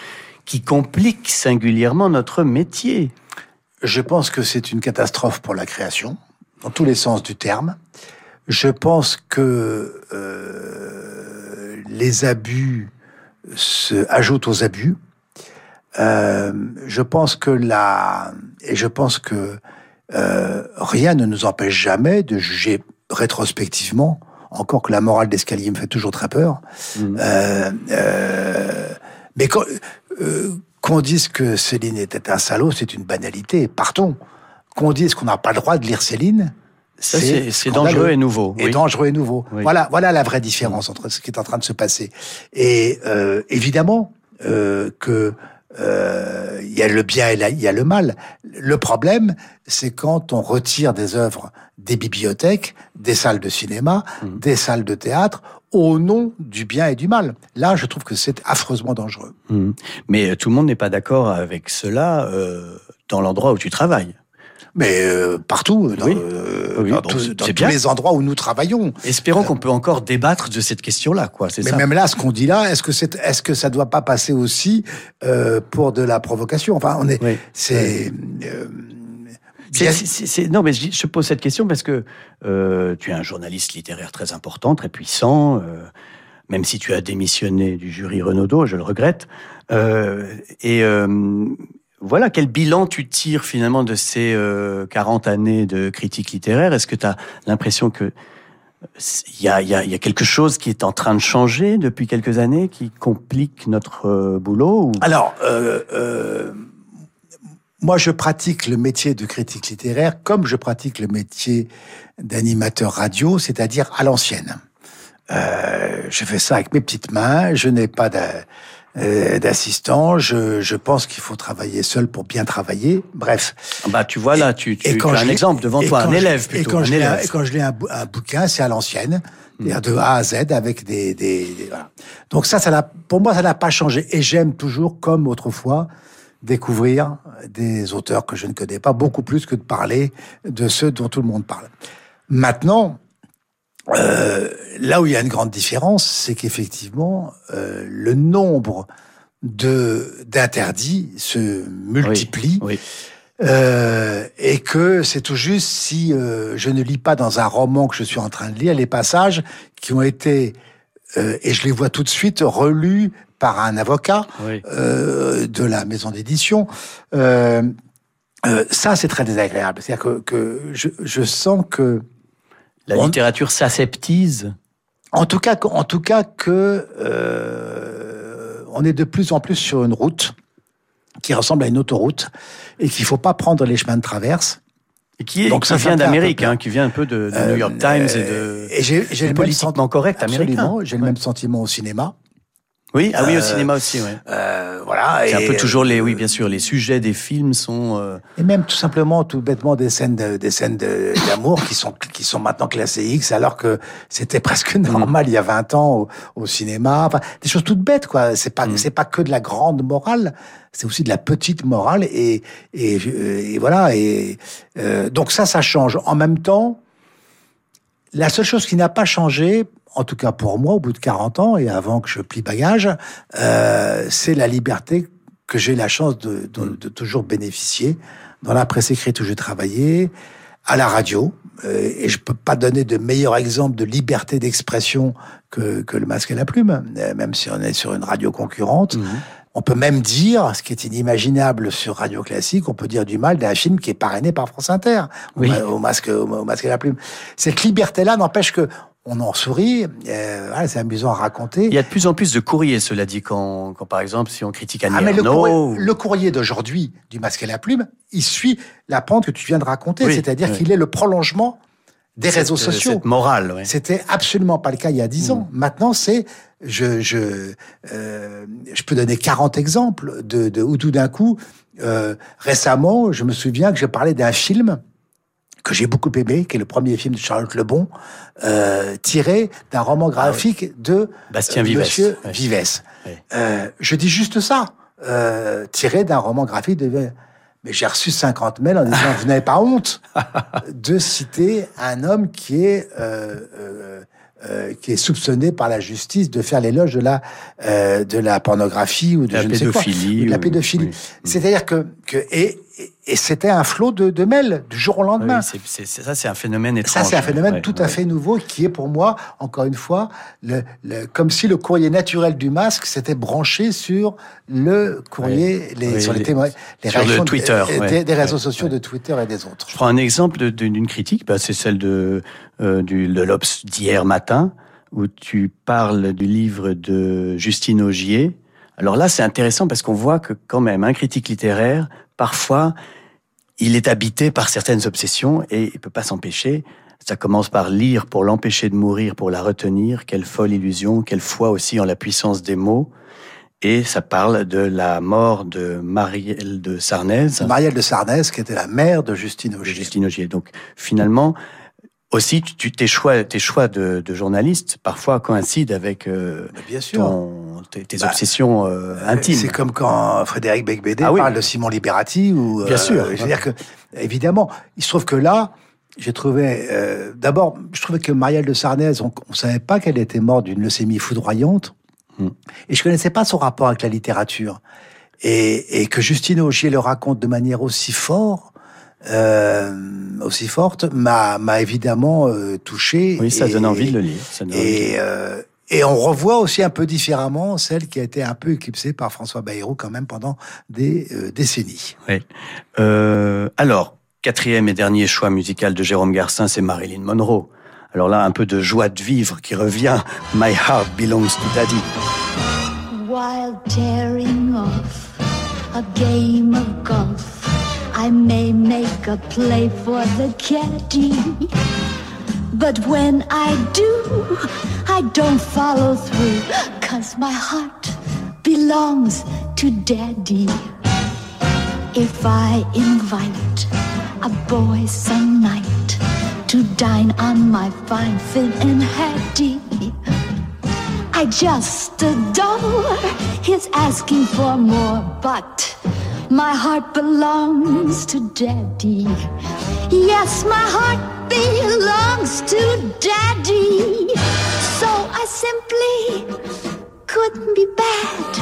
qui complique singulièrement notre métier? Je pense que c'est une catastrophe pour la création, dans tous les sens du terme. Je pense que euh, les abus se ajoutent aux abus. Euh, je pense que la et je pense que euh, rien ne nous empêche jamais de juger rétrospectivement, encore que la morale d'escalier me fait toujours très peur. Euh, mais quand- qu'on dise que Céline était un salaud, c'est une banalité. Partons. Qu'on dise qu'on n'a pas le droit de lire Céline, c'est dangereux et nouveau. Et oui. dangereux et nouveau. Oui. Voilà, voilà la vraie différence entre ce qui est en train de se passer. Et euh, évidemment euh, que euh, il y a le bien et il y a le mal. Le problème, c'est quand on retire des œuvres des bibliothèques, des salles de cinéma, Mmh. des salles de théâtre, au nom du bien et du mal. Là, je trouve que c'est affreusement dangereux. Mhm. Mais euh, tout le monde n'est pas d'accord avec cela euh, dans l'endroit où tu travailles. Mais euh, partout, dans, Oui. euh, Oui, dans tous- c'est dans tous bien. les endroits où nous travaillons. Espérons qu'on peut encore débattre de cette question-là, quoi. C'est Mais ça. même là, ce qu'on dit là, est-ce que c'est, est-ce que ça doit pas passer aussi euh, pour de la provocation? Enfin, on est, Oui. c'est. euh, non, mais je, pose cette question parce que euh, tu es un journaliste littéraire très important, très puissant, euh, même si tu as démissionné du jury Renaudot, je le regrette. Euh, et euh, voilà, quel bilan tu tires finalement de ces euh, 40 années de critique littéraire? Est-ce que tu as l'impression que il y a, quelque chose qui est en train de changer depuis quelques années, qui complique notre euh, boulot ou... Alors, euh, euh, moi, je pratique le métier de critique littéraire comme je pratique le métier d'animateur radio, c'est-à-dire à l'ancienne. Euh, je fais ça avec mes petites mains. Je n'ai pas d'a- euh, d'assistant. Je, je pense qu'il faut travailler seul pour bien travailler. Bref. Bah, tu vois là, tu, tu, Et tu as un exemple devant et toi, un élève et plutôt. quand, un je lis un, élève. et quand je lis un, bou- un bouquin, c'est à l'ancienne, c'est-à-dire de A à Z avec des, des, des- voilà. Donc ça, ça pour moi, ça n'a pas changé. Et j'aime toujours, comme autrefois, découvrir des auteurs que je ne connais pas, beaucoup plus que de parler de ceux dont tout le monde parle. Maintenant, euh, là où il y a une grande différence, c'est qu'effectivement, euh, le nombre de d'interdits se multiplie. Oui. Euh, et que c'est tout juste si euh, je ne lis pas dans un roman que je suis en train de lire les passages qui ont été euh, et je les vois tout de suite relus par un avocat Oui. euh, de la maison d'édition. Ça, c'est très désagréable. C'est-à-dire que, que je, je sens que La littérature s'aseptise. en tout cas, en tout cas que euh, on est de plus en plus sur une route qui ressemble à une autoroute et qu'il faut pas prendre les chemins de traverse. Et qui, est, Donc qui ça, vient d'Amérique, hein, qui vient un peu de, de Euh, New York Times et de. euh, et j'ai le même sentiment correct américain. Absolument, j'ai le même sentiment au cinéma. Oui, ah oui, au Euh, cinéma aussi, ouais. Euh, voilà. C'est un peu toujours les, euh, oui, bien sûr, les sujets des films sont. euh, Et même tout simplement, tout bêtement, des scènes de- des scènes de- d'amour qui sont qui sont maintenant classées X, alors que c'était presque normal il y a 20 ans au, au cinéma. Enfin, des choses toutes bêtes, quoi. C'est pas c'est pas que de la grande morale, c'est aussi de la petite morale. Et et, et voilà. Et euh, donc ça, ça change. En même temps, la seule chose qui n'a pas changé, en tout cas pour moi, au bout de 40 ans et avant que je plie bagage, euh, c'est la liberté que j'ai la chance de, de, de toujours bénéficier dans la presse écrite où j'ai travaillé, à la radio. Euh, et je peux pas donner de meilleur exemple de liberté d'expression que, que le masque et la plume, euh, même si on est sur une radio concurrente. Mhm. On peut même dire, ce qui est inimaginable sur Radio Classique, on peut dire du mal d'un film qui est parrainé par France Inter, au Oui. ma- au, masque, au masque et la plume. Cette liberté-là n'empêche que on en sourit, euh, voilà, c'est amusant à raconter. Il y a de plus en plus de courriers, cela dit, quand, quand par exemple, si on critique Annie Ah, mais le courrier, ou- le courrier d'aujourd'hui du masque et la plume, il suit la pente que tu viens de raconter, Oui, c'est-à-dire oui. qu'il est le prolongement des cette- réseaux sociaux. Cette morale, ouais. C'était absolument pas le cas il y a dix ans. Maintenant, c'est je je euh, je peux donner 40 exemples de, de où tout d'un coup euh, récemment, je me souviens que j'ai parlé d'un film que j'ai beaucoup aimé, qui est le premier film de Charlotte Lebon, euh, tiré d'un roman graphique de Bastien euh, Vives. Monsieur Ouais. Vives. Euh, je dis juste ça, euh, tiré d'un roman graphique de. Mais j'ai reçu 50 mails en disant vous n'avez pas honte de citer un homme qui est euh, euh, euh, qui est soupçonné par la justice de faire l'éloge de la euh, de la pornographie ou de La je ne sais quoi, pédophilie ou de la pédophilie. oui. C'est-à-dire que que et, et, c'était un flot de, de mails du jour au lendemain. Oui, c'est- c'est- ça, c'est un phénomène étrange. Ça, c'est un phénomène Ouais, tout à fait nouveau qui est pour moi, encore une fois, le, le- comme si le courrier naturel du masque s'était branché sur le courrier, les, Oui, sur les, les- témoins- les sur le réactions de- Twitter, ouais, des, des réseaux sociaux de Twitter et des autres. Je prends un exemple de- de- d'une critique, bah, c'est celle de, euh, du, de l'Obs d'hier matin, où tu parles du livre de Justine Augier. Alors là, c'est intéressant parce qu'on voit que quand même, un critique littéraire, parfois, il est habité par certaines obsessions et il peut pas s'empêcher. Ça commence par lire pour l'empêcher de mourir, pour la retenir. Quelle folle illusion, quelle foi aussi en la puissance des mots. Et ça parle de la mort de Marielle de Sarnez. Marielle de Sarnez, qui était la mère de Justine Augier. Justine Augier. Donc finalement, aussi, tu, tes choix, tes choix de, de journaliste parfois coïncident avec euh, Bien sûr. ton, tes, tes Bah, obsessions euh, intimes. C'est comme quand Frédéric Becbédé Ah oui. parle de Simon Liberati ou Bien sûr. Je veux dire que évidemment, il se trouve que là, j'ai trouvé euh, d'abord, je trouvais que Marielle de Sarnez, on, on savait pas qu'elle était morte d'une leucémie foudroyante, Hmm. et je connaissais pas son rapport avec la littérature, et, et que Justine Augier le raconte de manière aussi fort. Euh, aussi forte m'a m'a évidemment euh, touché Oui, ça et- donne envie de le lire. ça et, euh, et on revoit aussi un peu différemment celle qui a été un peu éclipsée par François Bayrou quand même pendant des euh, décennies. Euh, alors, quatrième et dernier choix musical de Jérôme Garcin, c'est Marilyn Monroe. Alors là, un peu de joie de vivre qui revient. My heart belongs to daddy. While tearing off a game of golf, I may make a play for the caddy. But when I do, I don't follow through, cause my heart belongs to daddy. If I invite a boy some night to dine on my fine fin and hattie, I just adore his asking for more, but my heart belongs to daddy. Yes, my heart belongs to daddy. So I simply couldn't be bad.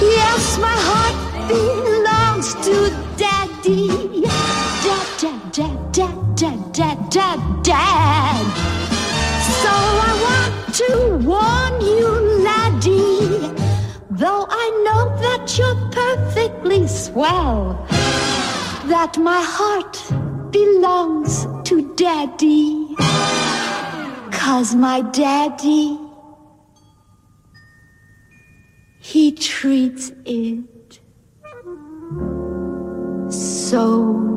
Yes, my heart belongs to daddy. Dad, dad, dad, dad, dad, dad, dad, dad. So I want to warn you, laddie, though I know that you're perfectly swell, that my heart belongs to daddy. Cause my daddy, he treats it so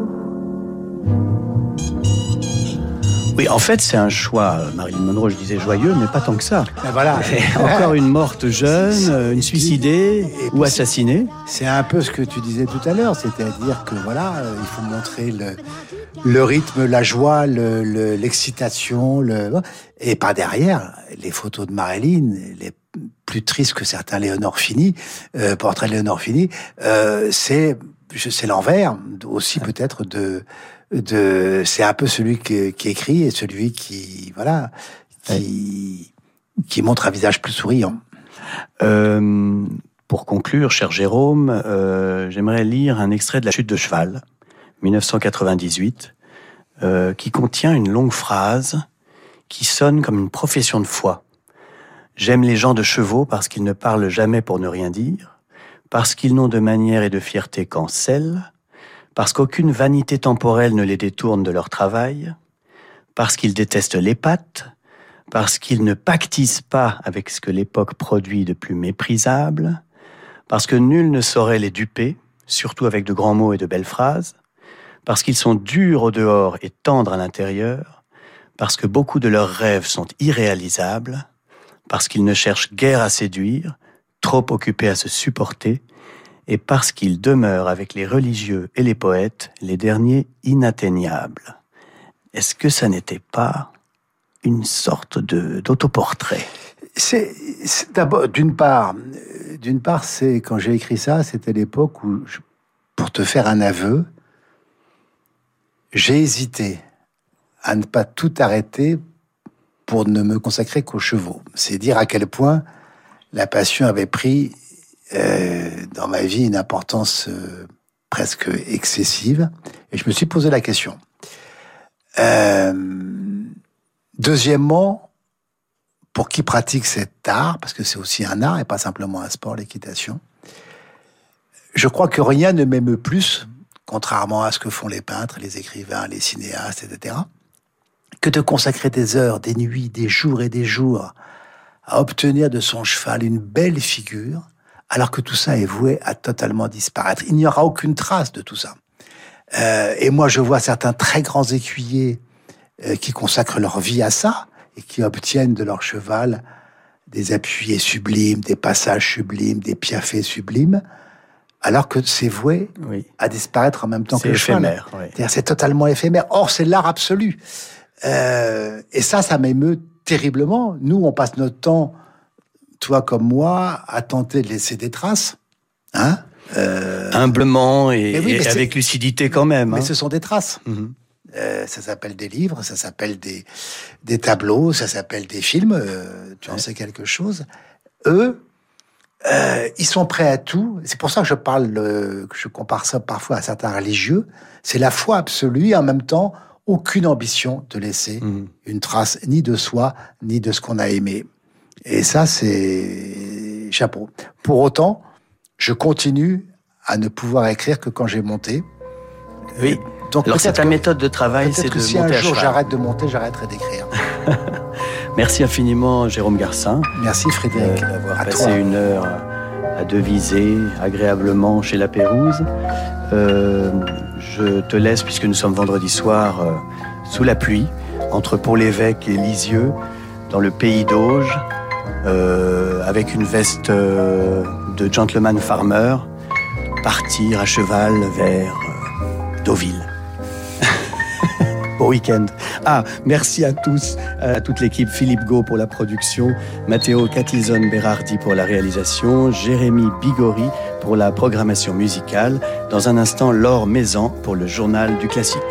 Oui, en fait, c'est un choix, Marilyn Monroe, je disais joyeux, mais pas tant que ça. Ben voilà. Encore une morte jeune, une suicidée ou assassinée. C'est un peu ce que tu disais tout à l'heure, c'est-à-dire que voilà, euh, il faut montrer le, le rythme, la joie, le- le- l'excitation, le, et par derrière, les photos de Marilyn, les plus tristes que certains Léonore Fini, euh, portrait de Léonore Fini, euh, c'est c'est l'envers aussi peut-être de de c'est un peu celui qui, qui écrit et celui qui voilà qui qui montre un visage plus souriant. Euh, pour conclure, cher Jérôme, euh, j'aimerais lire un extrait de La chute de cheval, 1998, euh, qui contient une longue phrase qui sonne comme une profession de foi. J'aime les gens de chevaux parce qu'ils ne parlent jamais pour ne rien dire, parce qu'ils n'ont de manière et de fierté qu'en selle, parce qu'aucune vanité temporelle ne les détourne de leur travail, parce qu'ils détestent les pattes, parce qu'ils ne pactisent pas avec ce que l'époque produit de plus méprisable, parce que nul ne saurait les duper, surtout avec de grands mots et de belles phrases, parce qu'ils sont durs au dehors et tendres à l'intérieur, parce que beaucoup de leurs rêves sont irréalisables, parce qu'ils ne cherchent guère à séduire, trop occupés à se supporter, et parce qu'ils demeurent avec les religieux et les poètes, les derniers inatteignables. Est-ce que ça n'était pas une sorte de d'autoportrait? C'est d'une part, d'une part, c'est quand j'ai écrit ça, c'était l'époque où, pour te faire un aveu, j'ai hésité à ne pas tout arrêter pour ne me consacrer qu'aux chevaux. C'est dire à quel point la passion avait pris dans ma vie une importance euh, presque excessive, et je me suis posé la question. Euh, deuxièmement, pour qui pratique cet art, parce que c'est aussi un art et pas simplement un sport, l'équitation, je crois que rien ne m'émeut plus, contrairement à ce que font les peintres, les écrivains, les cinéastes, etc., que de consacrer des heures, des nuits, des jours et des jours à obtenir de son cheval une belle figure, alors que tout ça est voué à totalement disparaître. Il n'y aura aucune trace de tout ça. Euh, et moi, je vois certains très grands écuyers euh, qui consacrent leur vie à ça et qui obtiennent de leur cheval des appuyés sublimes, des passages sublimes, des piaffés sublimes, alors que c'est voué Oui. à disparaître en même temps que le cheval. éphémère, oui. C'est-à-dire, C'est totalement éphémère. Or, c'est l'art absolu. Euh, et ça, ça m'émeut terriblement. Nous, on passe notre temps, toi comme moi, à tenter de laisser des traces. Hein Euh, Humblement et, Mais oui, et mais c'est- avec lucidité quand même. mais hein. ce sont des traces. Mhm. Euh, ça s'appelle des livres, ça s'appelle des, des tableaux, ça s'appelle des films. euh, tu en sais quelque chose. Eux, ils sont prêts à tout. C'est pour ça que je parle, que je compare ça parfois à certains religieux. C'est la foi absolue et en même temps aucune ambition de laisser Mhm. une trace ni de soi ni de ce qu'on a aimé. Et ça, c'est chapeau. Pour autant, je continue à ne pouvoir écrire que quand j'ai monté. Oui. Donc Alors c'est ta que- méthode de travail, c'est que de si un à jour j'arrête de monter, j'arrêterai d'écrire. Merci infiniment, Jérôme Garcin, Merci Frédéric. euh, d'avoir passé toi. une heure à deviser agréablement chez la Pérouse. Euh, je te laisse, puisque nous sommes vendredi soir, euh, sous la pluie, entre Pont-l'Évêque et Lisieux, dans le pays d'Auge, avec une veste euh, de gentleman farmer, partir à cheval vers euh, Deauville. Bon week-end. Ah, merci à tous, à toute l'équipe, Philippe Gau pour la production, Matteo Catizone Berardi pour la réalisation, Jérémy Bigori pour la programmation musicale. Dans un instant, Laure Maison pour le journal du classique.